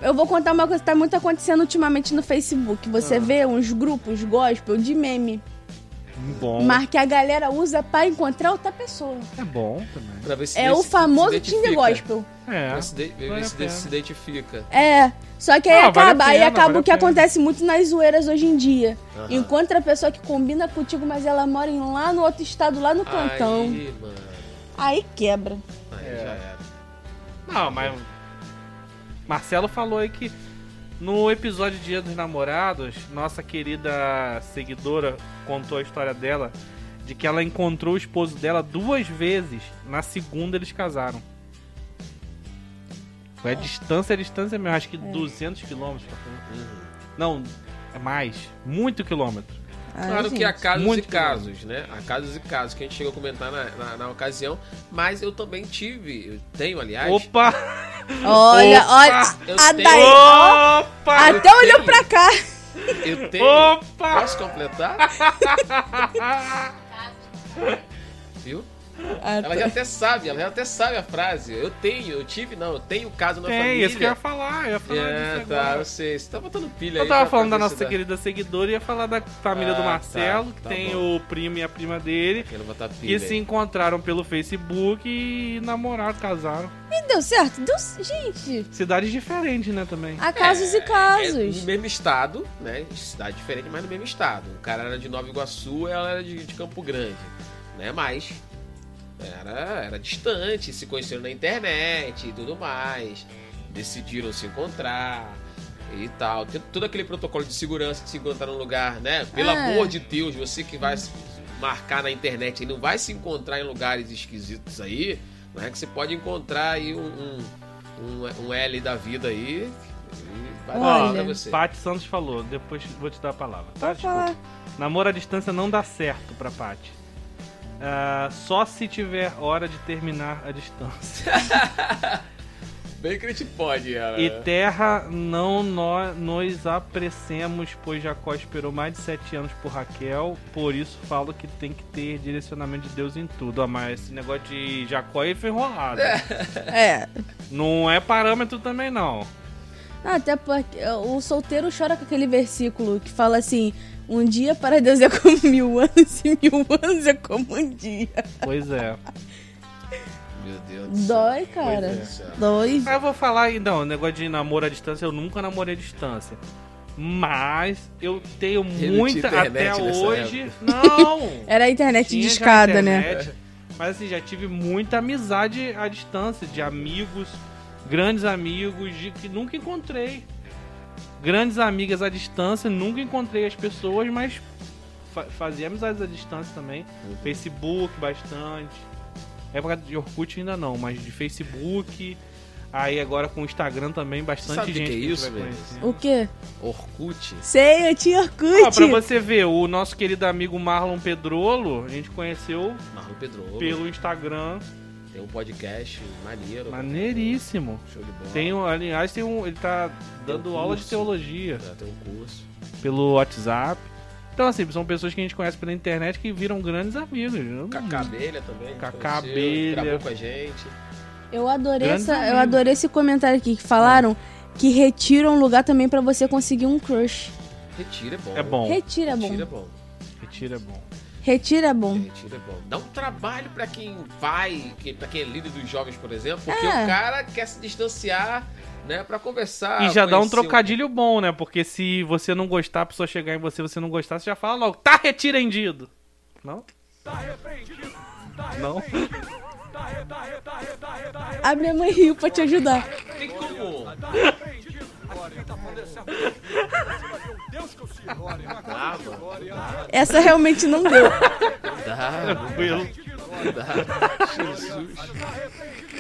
Eu vou contar uma coisa que tá muito acontecendo ultimamente no Facebook. Você Ah. vê uns grupos gospel de meme, Bom. mas que a galera usa pra encontrar outra pessoa. É bom também. Pra ver se É o famoso. Tinder gospel. É. Pra se, de- ver vale a se, se identifica. É. Só que aí Não, vale a acaba, aí pena, acaba vale o que acontece muito nas zoeiras hoje em dia. Aham. Encontra a pessoa que combina contigo, mas ela mora em lá no outro estado, lá no cantão. Aí, mano. Aí quebra. Aí É. já era. Não, mas. Marcelo falou aí que no episódio Dia dos Namorados, nossa querida seguidora contou a história dela de que ela encontrou o esposo dela duas vezes. Na segunda eles casaram. Foi a distância, a distância mesmo, acho que 200 quilômetros. tá falando. Uhum. Não, é mais, muito quilômetro. Ai, Claro que há casos muito e casos, né? Há casos e casos que a gente chegou a comentar na, na, na ocasião, mas eu também tive, eu tenho, aliás. Opa! Olha, Opa! olha. Eu A tenho- Opa! até eu olhou tenho. pra cá. Eu [laughs] tenho. Opa! Posso completar? [laughs] Viu? Ah, Ela já até sabe, ela já até sabe a frase. Eu tenho, eu tive, não, eu tenho caso na Tem, família. isso que eu ia falar, eu ia falar É, disso tá, agora. eu sei. Você tá botando pilha aí. Eu tava falando da nossa dá- querida seguidora e ia falar da família do Ah, Marcelo, tá, que tá tem bom. o primo e a prima dele, Quero botar pilha. que se encontraram pelo Facebook e namoraram, casaram. E deu certo? Deu... Gente, Cidades diferentes, né, também. há casos e É, casos. no mesmo estado, né? Cidade diferente, mas no mesmo estado. O cara era de Nova Iguaçu, ela era de, de Campo Grande, né? Mas era, era distante, se conheceram na internet e tudo mais. Decidiram se encontrar e tal. Tem todo aquele protocolo de segurança de se encontrar num lugar, né? Pelo É. amor de Deus, você que vai se marcar na internet e não vai se encontrar em lugares esquisitos aí, não é que você pode encontrar aí um, um, um, um L da vida aí. E vai dar Olha. pra você. Paty Santos falou, depois vou te dar a palavra, tá? Namoro à distância não dá certo pra Paty. Ah, só se tiver hora de terminar a distância. [laughs] Bem que a gente pode, ela. E terra não nó- nos apressemos, pois Jacó esperou mais de sete anos por Raquel, por isso falo que tem que ter direcionamento de Deus em tudo. Ah, mas esse negócio de Jacó aí foi enrolado. [laughs] É. Não é parâmetro também, não. Até porque o solteiro chora com aquele versículo que fala assim: um dia para Deus é como [laughs] mil anos e mil anos é como um dia. Pois é. Meu Deus do céu. Dói, cara. É. Dói. Eu vou falar aí, não, o negócio de namoro à distância, eu nunca namorei à distância. Mas eu tenho tinha muita até hoje. Não! [laughs] Era a internet Tinha de escada, né? Mas assim, já tive muita amizade à distância, de amigos, grandes amigos, de que nunca encontrei. Grandes amigas à distância, nunca encontrei as pessoas, mas fa fazia amizades à distância também. Uhum. Facebook bastante. Época de Orkut ainda não, mas de Facebook. Aí agora com o Instagram também, bastante Sabe o que gente que é gente isso, velho? O quê? Orkut. Sei, eu tinha Orkut. Ó, pra você ver, o nosso querido amigo Marlon Pedrolo, a gente conheceu Marlon Pedro. pelo Instagram. Tem um podcast maneiro. Maneiríssimo. Show de bola. Tem, um- aliás, tem um, ele tá dando um aula de teologia Já tem um curso. pelo WhatsApp. Então, assim, são pessoas que a gente conhece pela internet que viram grandes amigos. Eu- Cacá Abelha também. a gente Cacá conheceu, Abelha. Gravou com a gente. Eu adorei, Grandes essa, eu adorei esse comentário aqui que falaram que retira um lugar também pra você conseguir um crush. Retira é bom. É bom. Retira é bom. Retira é bom. Retira é bom. Retira é bom. Retira é bom. Dá um trabalho pra quem vai, pra quem é líder dos jovens, por exemplo, porque É. o cara quer se distanciar, né, pra conversar. e já dá um trocadilho bom, né? Porque se você não gostar, a pessoa chegar em você você não gostar, você já fala logo, tá retireendido. Não? Não? A minha mãe riu pra te ajudar. Tem como. [laughs] Essa realmente não deu. Dá, Tranquilo. dá. Jesus.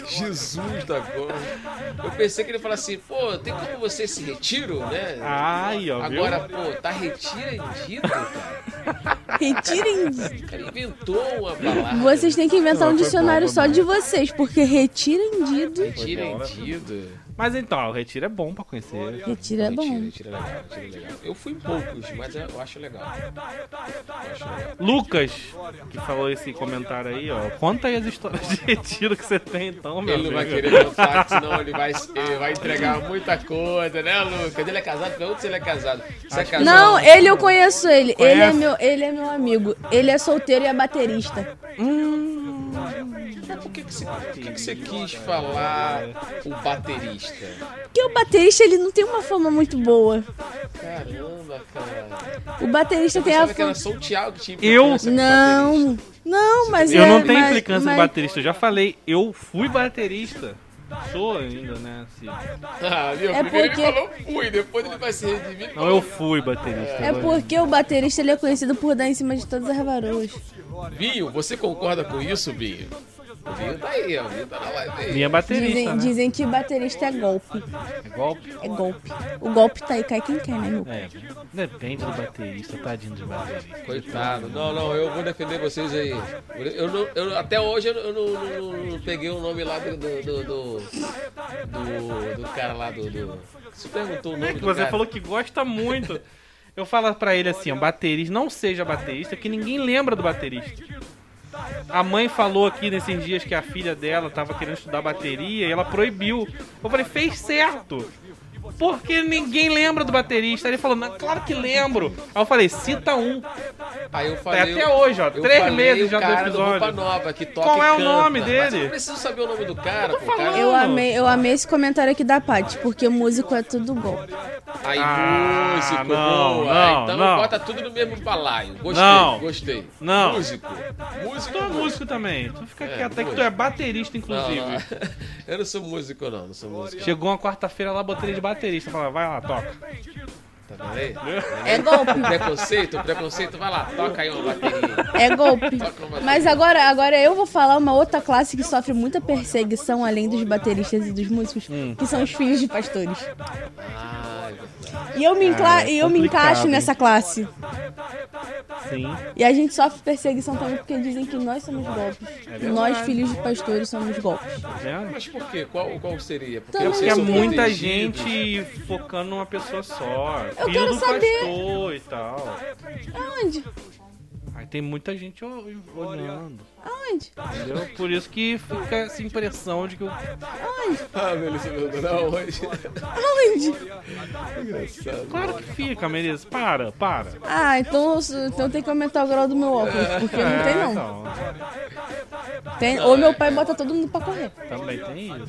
Jesus da glória. Eu pensei que ele ia falar assim, pô, tem como você esse retiro, né? Ai, ó, viu? Agora, pô, tá retirendido, cara. Retirem. O cara inventou uma palavra. Vocês têm que inventar Não, um dicionário bom, só de vocês, porque retirendido. Retirendido. Mas então, o retiro é bom pra conhecer. Retira é Retiro, bom. retiro é legal, retiro é legal. Eu fui em poucos, mas eu acho legal. Eu acho legal. Lucas, que falou esse comentário aí, ó. Conta aí as histórias de retiro que você tem então, meu Ele não vai querer contar, senão ele vai, ele vai entregar muita coisa, né, Lucas? Ele é casado? Pergunta se ele é casado. Você é casado? Não, ele eu conheço ele. Ele é meu, ele é meu amigo. Ele é solteiro e é baterista. Mas por que, que, você, por que, que você quis falar o baterista? Porque o baterista ele não tem uma fama muito boa. Caramba, cara. O baterista Eu tem a pensava que era fama. só o Thiago que tinha Eu- baterista. Não, não, mas Eu é, não tenho mas- implicância mas- no baterista, eu já falei, eu fui baterista. Sou ainda, né? assim. [laughs] Ah, viu? É porque- ele falou fui, depois ele vai se redimir. Não, eu fui baterista. É porque o baterista ele é conhecido por dar em cima de todas as varoas. Binho, você concorda com isso, Binho? O Binho tá aí, ó. Tá na live aí. Minha baterista, Dizem, né? dizem que baterista é golpe. É golpe? É golpe. O golpe tá aí, cai quem quer, né, meu? É, depende do baterista, tadinho de baterista. Coitado. Não, não, eu vou defender vocês aí. Eu não, eu, até hoje eu, não, eu não- não- não peguei o nome lá do. do. do. do, do- do cara lá do. do... Você perguntou o nome É que do você cara? falou que gosta muito. Eu falo pra ele assim, ó, baterista, não seja baterista, que ninguém lembra do baterista. A mãe falou aqui nesses dias que a filha dela tava querendo estudar bateria e ela proibiu. Eu falei, fez certo. Porque ninguém lembra do baterista. Aí ele falou, "Não, claro que lembro. Aí eu falei, cita um. Aí eu falei. até hoje, ó, eu três falei meses já do episódio. Roupa Nova, que toca Qual é o nome dele? eu preciso saber o nome do cara, pô. Cara. Eu Mano. amei, eu amei esse comentário aqui da Paty, porque músico é tudo golpe. Aí, Ah, músico, não, boa. não, então não. bota tudo no mesmo balaio. Gostei, Não. gostei. Não. Músico. Músico. Tu é músico também. Tu fica É, quieto, até que tu é baterista, inclusive. não. [laughs] Eu não sou músico, não. Não sou músico. Chegou uma quarta-feira lá, botei ele de baterista. Falei, vai lá, toca. Tá vendo aí? É golpe, Preconceito, preconceito, vai lá, toca aí uma bateria. é golpe. Bateria. Mas agora, agora eu vou falar uma outra classe que sofre muita perseguição além dos bateristas e dos músicos, Hum. que são os filhos de pastores. Ah, é. E eu me, encla- é eu me encaixo hein? nessa classe. Sim. E a gente sofre perseguição também porque dizem que nós somos golpes. verdade. nós, filhos de pastores, somos golpes. Vendo? Mas por quê? Qual, qual seria? Porque Porque é muita gente focando numa pessoa só. Eu quero saber. pastor e tal. Aonde? Aí tem muita gente olhando. Aonde? Entendeu? Por isso que fica essa impressão de que eu. Ah, Melissa, meu Deus, não, hoje. Aonde? Engraçado. Claro que fica, Melissa. Para, para. Ah, então, então tem que aumentar o grau do meu óculos, porque não tem É, não. então. Tem, ou meu pai bota todo mundo pra correr. Também tem isso.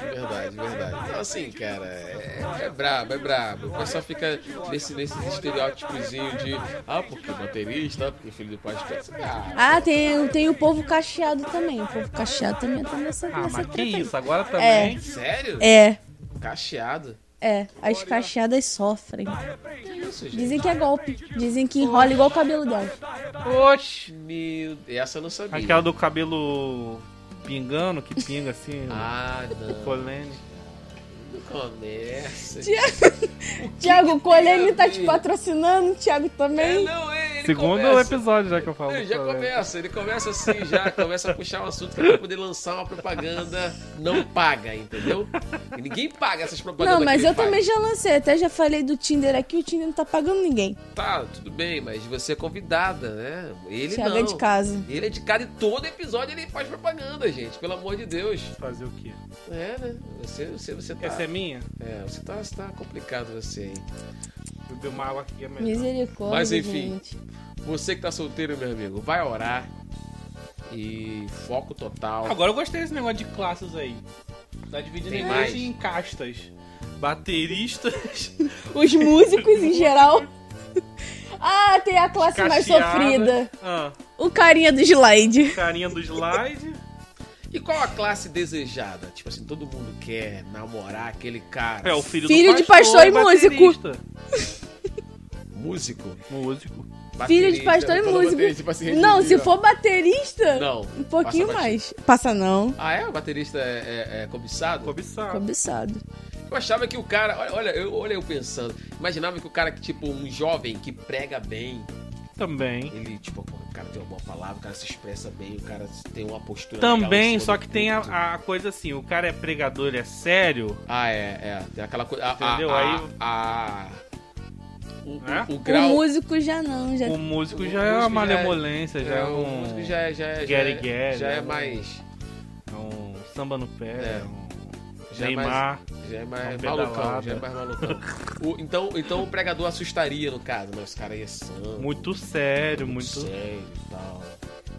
Verdade, verdade. Então, assim, cara, é, é brabo, é brabo. O pessoal fica nesse, nesses estereótipos de, ah, porque baterista, ah, porque filho do pastor. Ah, Ah, tem, tem o povo cacheado também. O povo cacheado também tá nessa, Ah, nessa mas que aí. isso? Agora também. sério? É, Cacheado? é. As cacheadas sofrem. Que isso, gente? Dizem que é golpe. Dizem que enrola igual o cabelo dela. Oxi. Meu, essa eu não sabia. Aquela do cabelo pingando, que pinga assim. [laughs] Ah, não. Polene. Não começa. [laughs] Tiago, o Colene tá te patrocinando, Tiago É, também. não, é, ele Segundo começa. episódio já que eu falo. Ele já começa, ele começa assim, já começa a puxar um assunto que é pra poder lançar uma propaganda não paga, entendeu? E ninguém paga essas propagandas. Não, mas eu também faz. já lancei. Até já falei do Tinder aqui, o Tinder não tá pagando ninguém. Tá, tudo bem, mas você é convidada, né? Ele não. é de casa. Ele é de casa e todo episódio ele faz propaganda, gente. Pelo amor de Deus. Fazer o quê? É, né? Você, você, você tá. Essa é minha? É, você tá, você tá complicado você, hein? Beber uma água aqui é melhor. Misericórdia, Mas, enfim. gente. Você que tá solteiro, meu amigo, vai orar. E foco total. Agora eu gostei desse negócio de classes aí. Tá dividindo Tem em mais? em castas. Bateristas, [laughs] Os músicos em geral. [laughs] Ah, tem a classe mais cacheada, sofrida. Ah, O carinha do slide. carinha do slide. E qual a classe desejada? Tipo assim, todo mundo quer namorar aquele cara. É, o filho, Filho do de pastor e baterista. [laughs] músico. Músico. Filho de baterista, pastor e músico. baterista, tipo assim, Não, se for baterista, Não. um pouquinho passa mais. Passa não. Ah, é? O baterista é, é- é cobiçado? Cobiçado. Cobiçado. Eu achava que o cara. Olha, olha, eu, olha eu pensando. Imaginava que o cara que, tipo, um jovem que prega bem, Também. ele, tipo, o cara tem uma boa palavra, o cara se expressa bem, o cara tem uma postura. Também, legal só que tem a, a coisa assim, o cara é pregador, ele é sério. Ah, é, é. Tem aquela coisa. Entendeu? A, Aí- a, o, É? o, o O grau. músico já não, já. O músico o já é uma músico já é- malemolência, já é, o um. músico já é. Já é, já é, já é é um- mais. é um samba no pé, É. é um Já é Neymar. Já é mais Uma malucão, já é mais malucão. [laughs] O- então, então o pregador assustaria, no caso, mas os caras aí é santo, Muito sério, muito. sério e tal.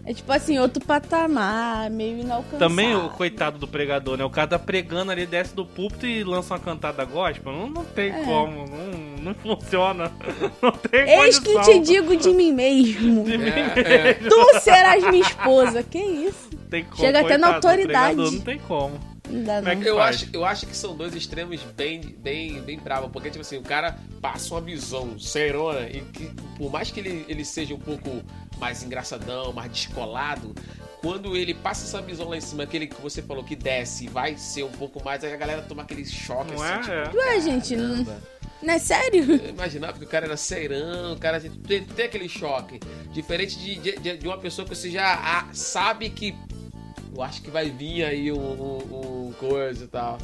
É tipo assim, outro patamar, meio inalcançável. Também o coitado do pregador, né? O cara tá pregando ali, desce do púlpito e lança uma cantada gospel. Não, não tem É. como, não, não funciona. [laughs] Não tem Eis que condição. te digo de mim mesmo. De mim É, é. Tu serás minha esposa. Que isso? Tem como, Chega até na autoridade. pregador, Não tem como. Não dá é não. Eu acho, eu acho que são dois extremos bem, bem, bem bravos, porque, tipo assim, o cara passa uma visão serona e que, por mais que ele, ele seja um pouco mais engraçadão, mais descolado, quando ele passa essa visão lá em cima, aquele que você falou que desce e vai ser um pouco mais, aí a galera toma aquele choque, Não assim, é? tipo, Ué, gente, não, não é sério? Eu imaginava que o cara era serão, o cara tem, tem aquele choque. Diferente de, de, de- de uma pessoa que você já ah, sabe que. Acho que vai vir aí um, um- um coisa e tal.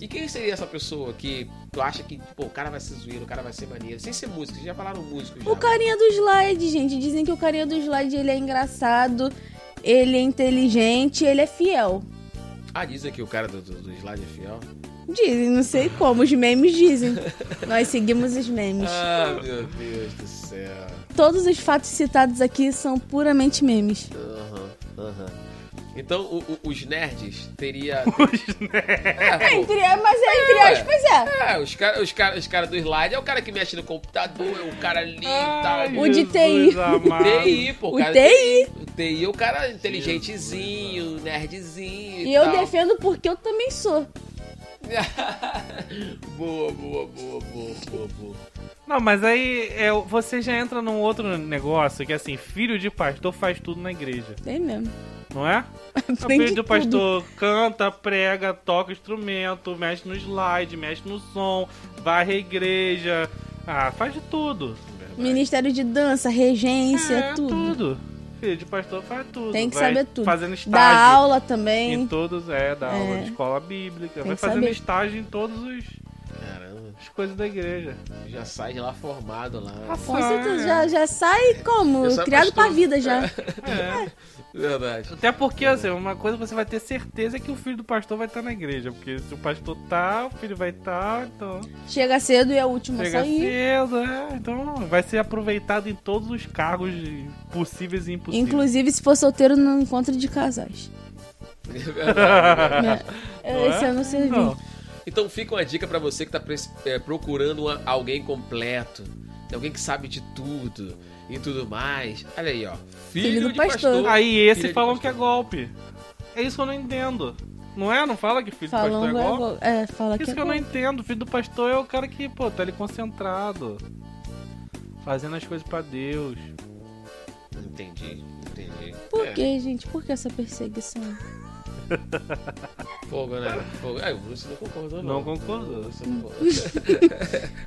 E quem seria essa pessoa que tu acha que, pô, o cara vai ser zoeiro, o cara vai ser maneiro? Sem ser músico, já falaram músico já. O carinha do slide, gente. Dizem que o carinha do slide ele é engraçado, ele é inteligente, ele é fiel. Ah, dizem que o cara do, do, do slide é fiel. Dizem, não sei como, os memes dizem. Nós seguimos os memes. Ah, meu Deus do céu. Todos os fatos citados aqui são puramente memes. Aham, aham. Então, o- o- os nerds teria. [laughs] É, pô. Entre, mas é entre É. aspas, é. É, os caras os cara, os cara do slide é o cara que mexe no computador, é o cara ali e Ai, tal. O de TI. [laughs] amado. TI, pô. O cara TI. O TI é o cara inteligentezinho, nerdzinho. E eu tal. defendo porque eu também sou. [laughs] boa, boa, boa, boa, boa, boa. Não, mas aí é, você já entra num outro negócio que assim, filho de pastor faz tudo na igreja, Tem mesmo. Não é? [laughs] O Aprende tudo. pastor canta, prega, toca instrumento, mexe no slide, mexe no som, varre a igreja. Ah, faz de tudo. Ministério de dança, regência, é, tudo. Filho de pastor faz tudo. Tem que Vai saber tudo. Fazendo Dá estágio aula em também. todos, é, da aula É. de escola bíblica. Tem Vai fazendo saber. estágio em todos os. Caramba, as coisas da igreja. já sai de lá formado lá. Com certeza, já, já sai como? Criado pastor. pra vida já. É. Verdade. Até porque, assim, uma coisa você vai ter certeza é que o filho do pastor vai estar na igreja. Porque se o pastor tá, o filho vai estar, então. Chega cedo e é o último a Chega sair. cedo, é. Então vai ser aproveitado em todos os cargos possíveis e impossíveis. Inclusive, se for solteiro no encontro de casais. É verdade. [laughs] É, Esse é? eu não servi. Não. Então fica uma dica pra você que tá é, procurando alguém completo, alguém que sabe de tudo e tudo mais. Olha aí, ó. Filho, Filho do de pastor. pastor. Aí esse falam que é golpe. É isso que eu não entendo. Não é? Não fala que filho do Falando pastor é é, golpe? go- é, fala que Isso é que eu não entendo. O filho do pastor é o cara que, pô, tá ali concentrado. Fazendo as coisas pra Deus. Entendi, entendi. Por É, que, gente? Por que essa perseguição? [laughs] Fogo, né? Fogo. É, o Bruce não concordou, não. Não concordou. Não concordou.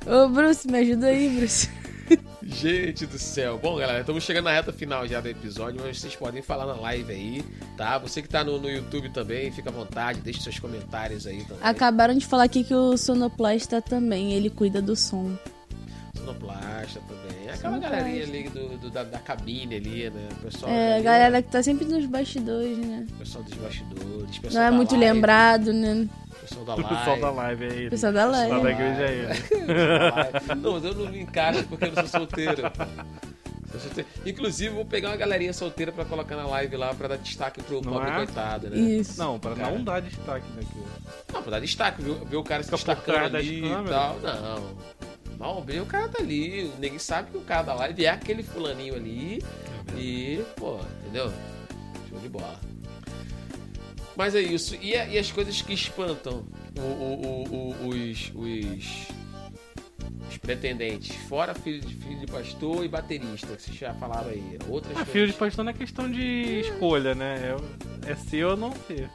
[laughs] Ô, Bruce, me ajuda aí, Bruce. [laughs] [laughs] Gente do céu. Bom, galera, estamos chegando na reta final já do episódio, mas vocês podem falar na live aí, tá? Você que tá no, no YouTube também, fica à vontade, deixe seus comentários aí também. Acabaram de falar aqui que o sonoplasta também, ele cuida do som. Sonoplasta também. Aquela galerinha ali do, do- da, da cabine ali, né? O pessoal, É, a galera que tá sempre nos bastidores, né? o pessoal dos bastidores, pessoal Não é muito live, lembrado, né? Pessoal da O live. pessoal da live é ele. O pessoal da O pessoal da live. igreja é ele. [laughs] Não, mas eu não me encaixo porque eu não sou solteiro. Inclusive, vou pegar uma galerinha solteira pra colocar na live lá pra dar destaque pro Não pobre é? coitado, né? Isso. Não, pra Cara. não dar destaque naquilo. Não, pra dar destaque, ver, ver o cara se Fica por destacando ali e tal. Não. Mal bem, o cara tá ali. Ninguém sabe que o cara da live é aquele fulaninho ali. E, pô, entendeu? Show de bola. Mas é isso. E, a- e as coisas que espantam o- o- o- os, os, os pretendentes? Fora filho de, filho de pastor e baterista, que vocês já falaram aí. Outras Ah, coisas. filho de pastor não é questão de escolha, né? É, é ser ou não ser.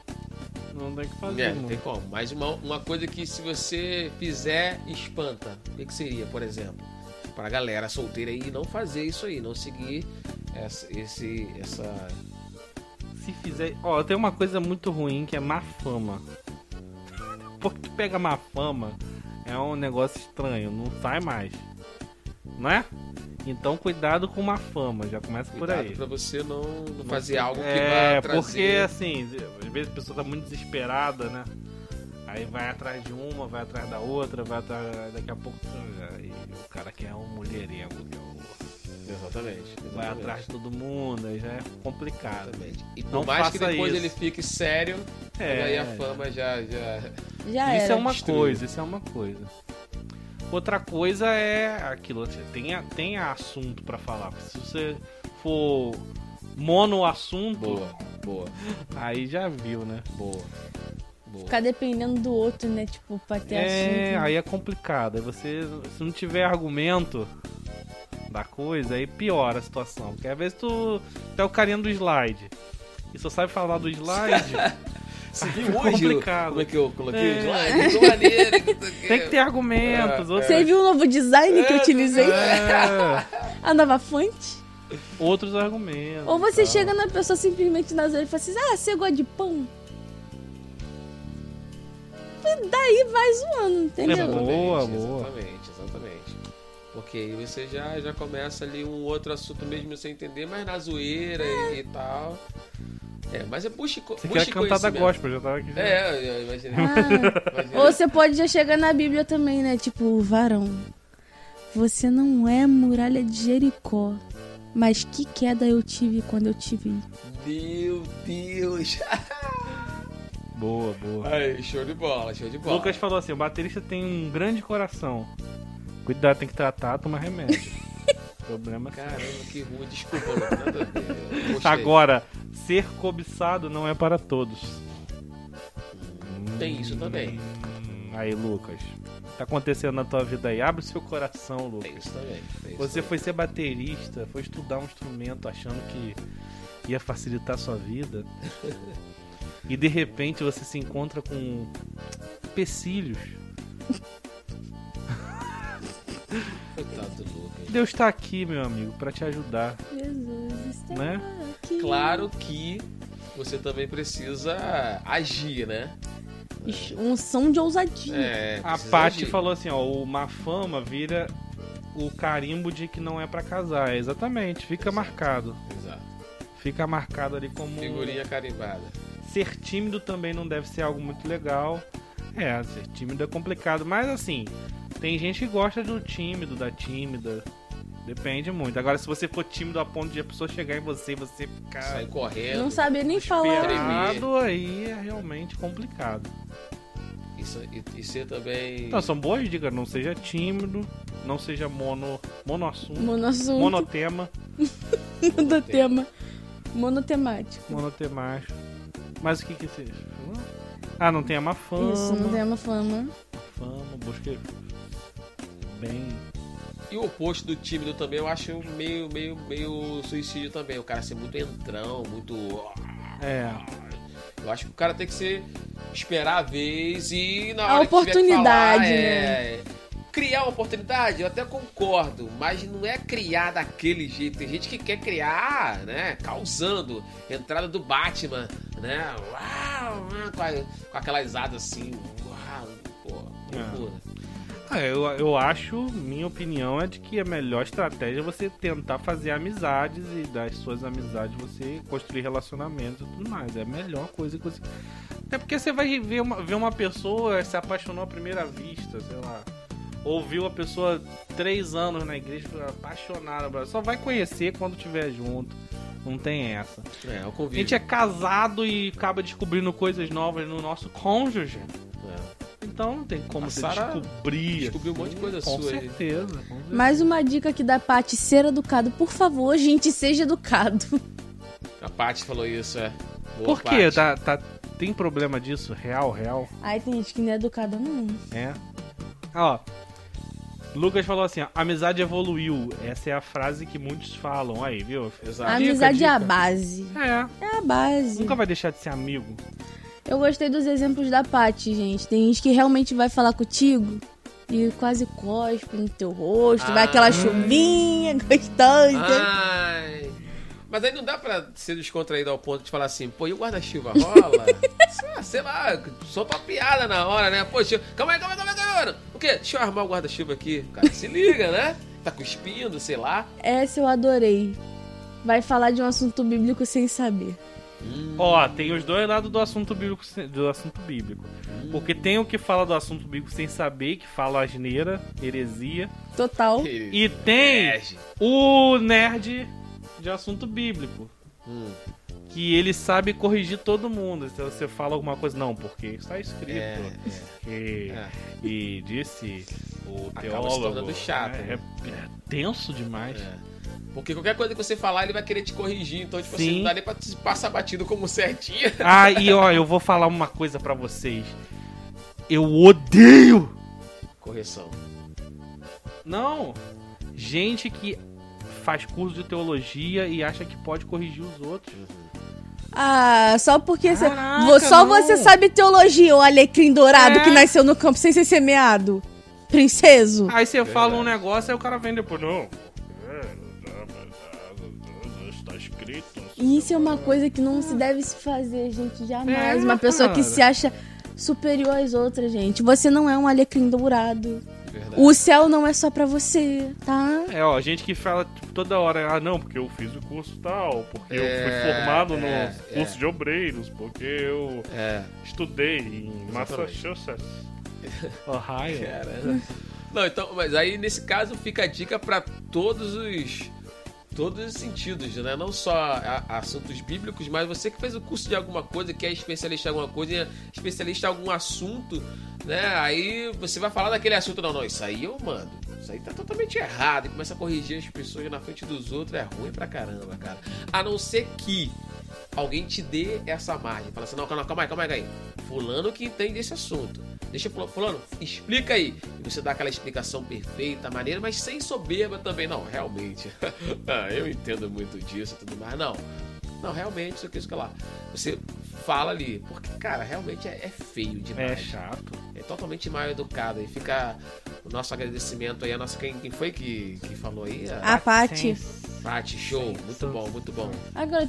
Não tem o que fazer, É, não tem como. Mas uma, uma coisa que se você fizer, espanta. O que, que seria, por exemplo? Pra galera solteira aí não fazer isso aí, não seguir essa, esse, essa. Se fizer. Ó, tem uma coisa muito ruim que é má fama. [laughs] Porque tu pega má fama, é um negócio estranho, não sai mais. Não é? Então cuidado com má fama, já começa por Cuidado aí. pra você não, não fazer algo que É, vai trazer. porque assim, às vezes a pessoa tá muito desesperada, né? Aí vai atrás de uma, vai atrás da outra, vai atrás. Daqui a pouco. Aí o cara quer um mulherengo, que é o- Exatamente. exatamente. vai atrás de todo mundo, aí já é complicado. Exatamente. E por Não mais que depois isso. ele fique sério, É. aí a fama já. já... Já isso era. é uma Destruiu. coisa, isso é uma coisa. Outra coisa é aquilo, você tem, tem assunto pra falar. porque Se você for mono assunto, Boa, boa, [laughs] aí já viu, né? boa. Boa. Ficar dependendo do outro, né? Tipo, pra ter É, assunto. né? aí é complicado. Aí você, se não tiver argumento da coisa, aí piora a situação. Porque às vezes tu, tu é o carinha do slide. E só sabe falar do slide, [laughs] Você viu hoje complicado. como é que eu coloquei É. o slide? Maneiro, que tem que ter argumentos. outros- Você viu o novo design que eu utilizei? É, [laughs] A nova fonte? outros argumentos. Ou você tal. chega na pessoa simplesmente na zona e fala assim: Ah, você gosta de pão? E daí vai zoando, entendeu? É bom. Boa, Exatamente, boa. Exatamente, exatamente. Porque aí você já, já começa ali um outro assunto mesmo sem entender, mas na zoeira e, e tal. É, mas é busque, Você busque quer cantar da gospel, já tava aqui. já. É, eu imaginei. Ah, imaginei. ou você pode já chegar na Bíblia também, né? Tipo, varão, você não é muralha de Jericó, mas que queda eu tive quando eu te vi. Meu Deus. [laughs] Boa, boa. Aí, show de bola, show de bola. Lucas falou assim: o baterista tem um grande coração. Cuidado, tem que tratar, tomar remédio. [laughs] Problema é Caramba, que ruim. Desculpa, Lucas. Agora, ser cobiçado não é para todos. Tem isso também. Hum, Aí, Lucas. O que tá acontecendo na tua vida aí? Abre o seu coração, Tem Lucas. isso também. tem isso Você também. foi ser baterista, foi estudar um instrumento achando que ia facilitar a sua vida. [laughs] e de repente você se encontra com empecilhos. Coitado do Lucas. Deus está aqui, meu amigo, para te ajudar. Jesus está Né? aqui. Claro que você também precisa agir, né? Um som de ousadia. É, A Paty falou assim, ó, uma fama vira o carimbo de que não é pra casar. Exatamente, fica Exato. marcado. Exato. Fica marcado ali como Figurinha carimbada. Ser tímido também não deve ser algo muito legal. É, ser tímido é complicado, mas assim, tem gente que gosta do tímido, da tímida. Depende muito. Agora, se você for tímido a ponto de a pessoa chegar em você e você ficar Sai correndo. Não sabia nem falar. aí é realmente complicado. Isso, e, e ser também. Então, são boas dicas. Não seja tímido, não seja mono, monoassunto, Monoassunto, monotema, [laughs] monotema. Monotemático. monotemático. Mas o que que você falou? Ah, não tem uma fama. Isso, não tem uma fama. Fama, busca bem... E o oposto do tímido também eu acho meio, meio, meio suicídio também. O cara ser muito entrão, muito. É, Eu acho que o cara tem que ser. esperar a vez e na A hora que tiver que oportunidade, falar, né? é, Criar uma oportunidade, eu até concordo, mas não é criar daquele jeito. Tem gente que quer criar, né? Causando. Entrada do Batman, né? Uau, com, a- com aquelas asas assim. Uau, pô, É. loucura. Ah, eu, eu acho, minha opinião é de que a melhor estratégia é você tentar fazer amizades e das suas amizades você construir relacionamentos e tudo mais. É a melhor coisa que você. Até porque você vai ver uma, ver uma pessoa se apaixonou à primeira vista, sei lá. Ouviu a pessoa três anos na igreja, apaixonada, só vai conhecer quando tiver junto. Não tem essa. É, o A convívio. gente é casado e acaba descobrindo coisas novas no nosso cônjuge. É. Então não tem como A você descobrir. descobriu um monte de coisa com sua aí. certeza, com certeza. Mais uma dica aqui da Paty, ser educado. Por favor, gente, seja educado. A Paty falou isso, é. Boa, Por quê? Paty. Tá, tá- tem problema disso? Real, real? Ai, tem gente que não é educada, não. É. Ó. Lucas falou assim, ó, amizade evoluiu. Essa é a frase que muitos falam. Aí, viu? Exato. A Dica, amizade é a dica. base. É, É a base. nunca vai deixar de ser amigo. Eu gostei dos exemplos da Paty, gente. Tem gente que realmente vai falar contigo e quase cospe no teu rosto, vai aquela chuvinha gostosa. Ai. Mas aí não dá pra ser descontraído ao ponto de falar assim, pô, e o guarda-chuva rola? sei, [laughs] sei lá, solta uma piada na hora, né? Eu- calma aí, calma aí, calma aí, calma aí. O quê? Deixa eu armar o guarda-chuva aqui. O cara se liga, né? Tá cuspindo, sei lá. Essa eu adorei. Vai falar de um assunto bíblico sem saber. Ó, tem os dois lados do assunto bíblico, sem- do assunto bíblico. Porque tem o que fala do assunto bíblico sem saber, que fala asneira, heresia. Total. E tem o nerd de assunto bíblico. Hum, Que ele sabe corrigir todo mundo. Se você fala alguma coisa, não, porque está escrito. é, que- é. E disse o se teólogo. chato, É, é- é tenso demais. É. Porque qualquer coisa que você falar, ele vai querer te corrigir. Então, tipo assim, Sim. não dá nem pra te passar batido como certinho. [laughs] Ah, e ó, eu vou falar uma coisa pra vocês. Eu odeio. Correção. Não, gente que faz curso de teologia e acha que pode corrigir os outros. Ah, só porque você. Caraca, Vo- só não. você sabe teologia, o alecrim dourado É. que nasceu no campo sem ser semeado. Princeso. Aí você fala um negócio, aí o cara vem depois, não. Está escrito. Isso é uma coisa que não se deve se fazer, gente, jamais. É, uma pessoa que cara. se acha superior às outras, gente. Você não é um alecrim dourado. Verdade. O céu não é só pra você, tá? É, ó, gente que fala tipo, toda hora, ah, não, porque eu fiz o curso tal, porque eu É, fui formado no é, curso é. de obreiros, porque eu É. estudei em. Massachusetts, [laughs] Ohio. Cara. Não, então, mas aí nesse caso fica a dica pra todos os todos os sentidos, né? Não só a- assuntos bíblicos, mas você que fez o curso de alguma coisa, que é especialista em alguma coisa, especialista em algum assunto, né? Aí você vai falar daquele assunto, não, não, isso aí eu mando. Isso aí tá totalmente errado. E começa a corrigir as pessoas na frente dos outros, é ruim pra caramba, cara. A não ser que alguém te dê essa margem. Fala assim, não, calma, calma aí, calma aí, calma aí. Fulano que entende esse assunto. Deixa eu fulano, explica aí. E você dá aquela explicação perfeita, maneira, mas sem soberba também. Não, realmente. [laughs] Ah, eu entendo muito disso e tudo mais. Não. Não, realmente, isso aqui, isso que lá. Você fala ali. Porque, cara, realmente é, é feio É demais. chato. É totalmente mal educado. E fica o nosso agradecimento aí. A nossa, quem, quem foi que, que falou aí? A Paty. Sim. Paty, show. Muito bom, muito bom. Agora,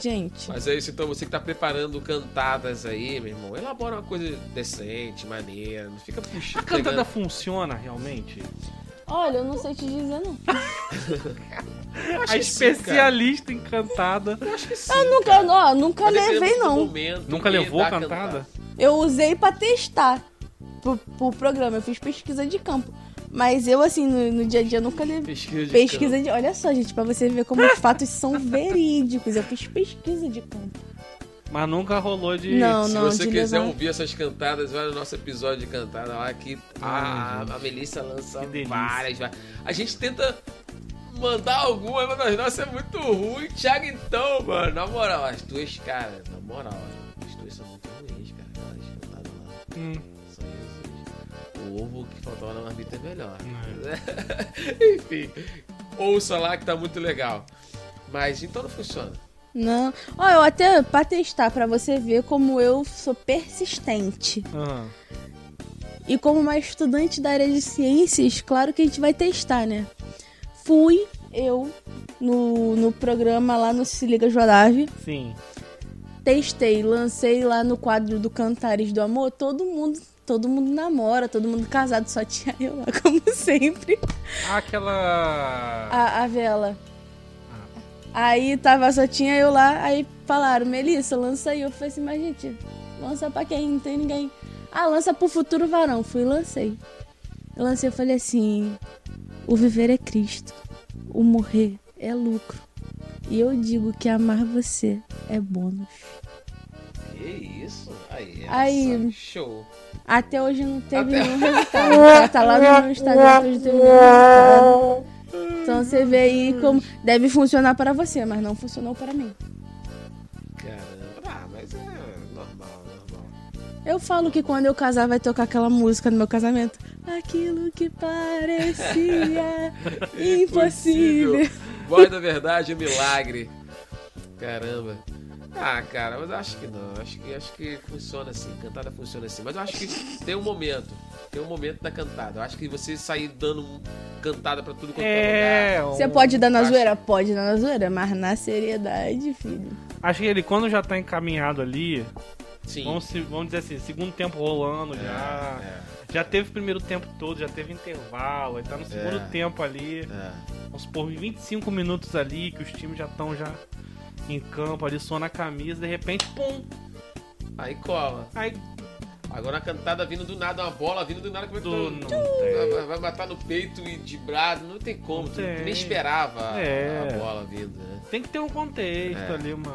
Gente, Mas é isso, então você que tá preparando cantadas aí, meu irmão, elabora uma coisa decente, maneira, não fica puxando. A cantada funciona realmente? olha, eu não sei te dizer não. [laughs] A especialista em cantada. Eu acho que sim. Eu nunca, cara. ó, nunca depender levei não. momento Nunca levou da cantada? Eu usei pra testar pro, pro programa. Eu fiz pesquisa de campo. Mas eu, assim, no, no dia a dia, nunca levei. Pesquisa de Pesquisa campo. de. Olha só, gente, pra você ver como os fatos são verídicos. Eu fiz pesquisa de campo. Mas nunca rolou de. Não, Se não, você de quiser levar- ouvir essas cantadas, vai no nosso episódio de cantada lá que a, a Melissa lança várias, várias. A gente tenta mandar algumas, mas as nossas é muito ruim. Thiago, então, mano, na moral, as tuas, cara, na moral, as tuas são muito ruins, cara. Aquelas cantadas lá. Hum. O ovo que faltava na marmita é melhor. É. [laughs] Enfim, ouça lá que tá muito legal. Mas então não funciona. Não. Ó, eu até pra testar, pra você ver como eu sou persistente. Aham. E como uma estudante da área de ciências, claro que a gente vai testar, né? Fui eu no, no programa lá no Se Liga Jodave. Sim. Testei, lancei lá no quadro do Cantares do Amor. Todo mundo, todo mundo namora, todo mundo casado, só tinha eu lá, [laughs] como sempre. Ah, aquela. A, a vela. Aí tava, só tinha eu lá, aí falaram, Melissa, lança aí. Eu falei assim, mas gente, lança pra quem? Não tem ninguém. Ah, lança pro futuro varão. Fui e lancei. Eu lancei, eu falei assim, o viver é Cristo, o morrer é lucro. E eu digo que amar você é bônus. Que isso? Aí, Aí. essa- show. Até hoje não teve Até- nenhum resultado. Tá, tá lá no meu Instagram, até hoje não teve nenhum resultado. Então você vê aí como deve funcionar para você, mas não funcionou para mim. Caramba. Ah, mas é normal, normal. Eu falo que quando eu casar vai tocar aquela música no meu casamento. Aquilo que parecia [laughs] impossível. Voz da verdade, milagre. Caramba. Ah, cara, mas eu acho que não. Acho que, acho que funciona assim. Cantada funciona assim. Mas eu acho que tem um momento. Tem um momento da cantada. Eu acho que você sair dando cantada pra tudo quanto é É. lugar. Você um- pode dar na acho- zoeira? Pode dar na zoeira, mas na seriedade, filho. Acho que ele, quando já tá encaminhado ali, Sim. vamos, vamos dizer assim, segundo tempo rolando já. É, Já teve o primeiro tempo todo, já teve intervalo, aí tá no segundo É. tempo ali. é. Vamos supor, 25 minutos ali, que os times já estão já em campo ali, suando a camisa, de repente, pum! Aí cola. Aí Agora a cantada vindo do nada, uma bola vindo do nada. Como é que do, tu- não vai, vai- matar no peito e de brado? Não tem como. Tu, tu tem. nem esperava a- É. a bola vindo, né? Tem que ter um contexto É, ali, uma,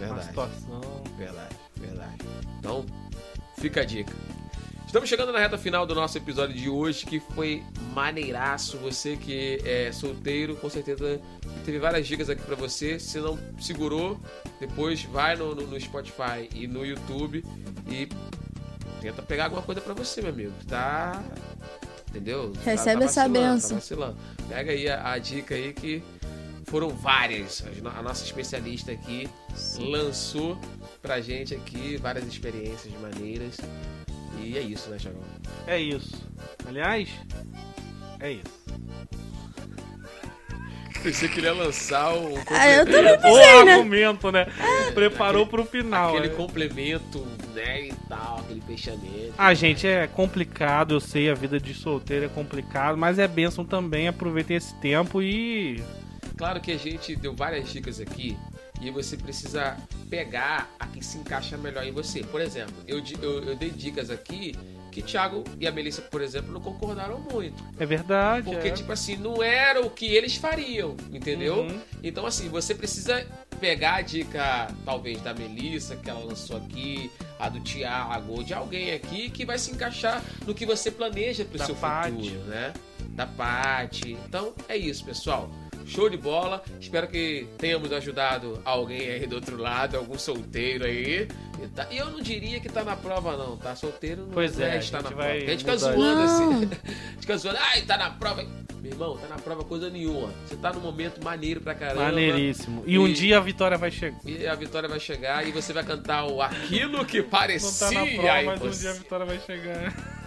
é, uma situação. Verdade, verdade. Então, fica a dica. Estamos chegando na reta final do nosso episódio de hoje, que foi maneiraço. Você que é solteiro, com certeza teve várias dicas aqui pra você. Se não segurou, depois vai no, no- no Spotify e no YouTube e tenta pegar alguma coisa pra você, meu amigo. Tá. Entendeu? Tá- Recebe tá essa vacilando, benção. Tá vacilando. Pega aí a, a dica aí que foram várias. A nossa especialista aqui lançou pra gente aqui várias experiências maneiras. E é isso, né, Thiagão? É isso. Aliás, é isso. Você queria lançar um Ah, eu também O pensei, né? argumento, né? Preparou pro final. aquele né? complemento, né, e tal, aquele fechamento. Ah, gente, é complicado, eu sei, a vida de solteiro é complicado, mas é bênção também, aproveitem esse tempo e. Claro que a gente deu várias dicas aqui e você precisa pegar a que se encaixa melhor em você. Por exemplo, eu, eu, eu dei dicas aqui que Thiago e a Melissa, por exemplo, não concordaram muito. É verdade. Porque, é. tipo assim, não era o que eles fariam, entendeu? Uhum. Então, assim, você precisa pegar a dica, talvez, da Melissa, que ela lançou aqui, a do Thiago, ou de alguém aqui que vai se encaixar no que você planeja pro Da seu Paty. futuro, né? Da Paty. Então, é isso, pessoal. Show de bola. Espero que tenhamos ajudado alguém aí do outro lado, algum solteiro aí. E, tá- eu não diria que tá na prova, não, tá? Solteiro não Pois não é, a estar gente na vai prova. A gente fica zoando assim. [laughs] A gente fica zoando, ai, tá na prova. Meu irmão, tá na prova coisa nenhuma. Você tá num momento maneiro pra caramba. Maneiríssimo. E um E- dia a vitória vai chegar. E a vitória vai chegar e você vai cantar o Aquilo que Não parecia tá na prova, mas um dia a vitória vai chegar.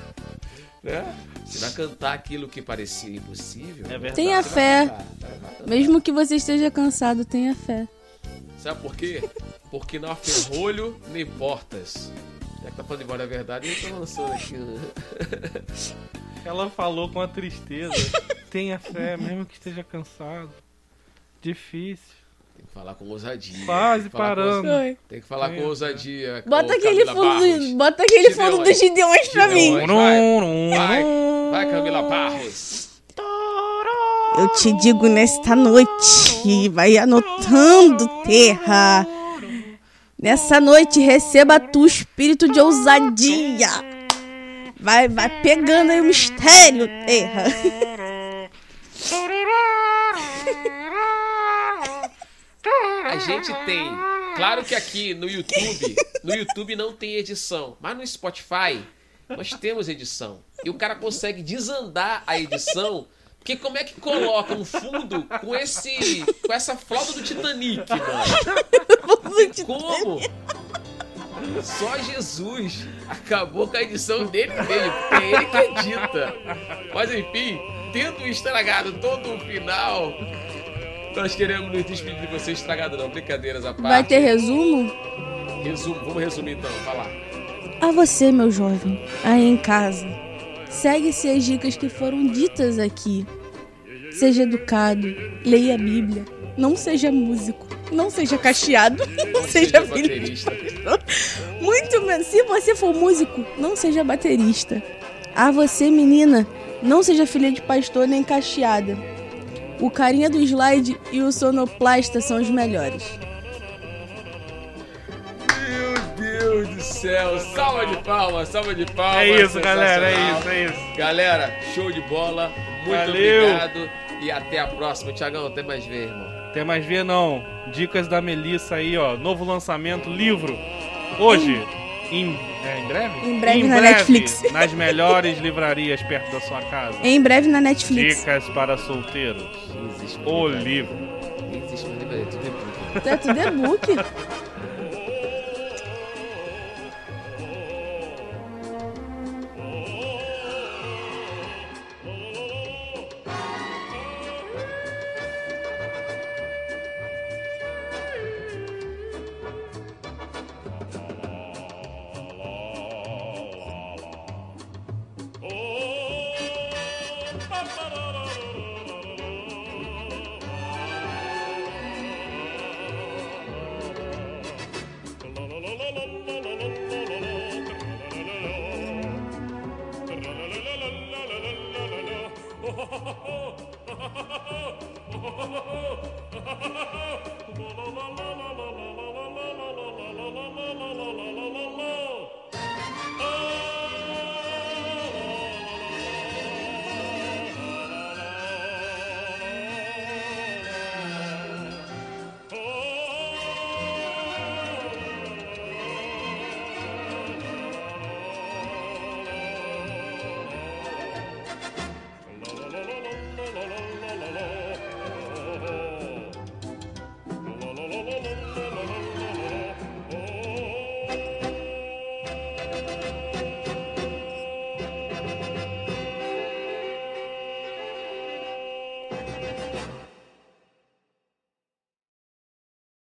Né? Você vai cantar aquilo que parecia impossível. É verdade. Tenha fé. cantar, cantar. Mesmo que você esteja cansado, tenha fé. Sabe por quê? Porque não há ferrolho nem portas. Já que tá falando embora a verdade, eu tô lançando aqui. [laughs] Ela falou com a tristeza. [laughs] Tenha fé, mesmo que esteja cansado. Difícil. Tem que falar com ousadia. Quase com parando. Oi. Tem que falar com ousadia. Bota ô, aquele fundo, bota aquele fundo dos Gideões pra mim. Vai, vai, Camila Barros. Eu te digo nesta noite, vai anotando, terra. Nessa noite receba tu espírito de ousadia. Vai, vai pegando aí o mistério, terra. A gente tem. Claro que aqui no YouTube, no YouTube não tem edição, mas no Spotify nós temos edição. E o cara consegue desandar a edição, porque como é que coloca um fundo com esse com essa flauta do Titanic, mano? Como? Só Jesus acabou com a edição dele mesmo, é ele que edita. Mas enfim, tendo estragado todo o final, nós queremos nos despedir de você estragado não, brincadeiras à parte. Vai ter resumo? Resumo, vamos resumir então, vai lá. A você, meu jovem, aí em casa, segue-se as dicas que foram ditas aqui. Seja educado, leia a Bíblia, não seja músico, não seja cacheado, não [laughs] seja filho de baterista. Muito menos. Se você for músico, não seja baterista. A você, menina, não seja filha de pastor nem cacheada. O carinha do slide e o sonoplasta são os melhores. Meu Deus do céu, salva de palmas, salva de palmas. É isso, galera. É isso, é isso. Galera, show de bola, muito Valeu. obrigado e até a próxima. Tiagão, até mais ver, irmão. Tem mais ver não. Dicas da Melissa aí, ó. Novo lançamento, livro. Hoje. Em, é, em breve? Em breve na Netflix. [laughs] Nas melhores livrarias perto da sua casa. Em breve na Netflix. Dicas para solteiros. Jesus, O cara. livro. Jesus, mas lembra, tudo é tudo. É tudo e-book. [laughs]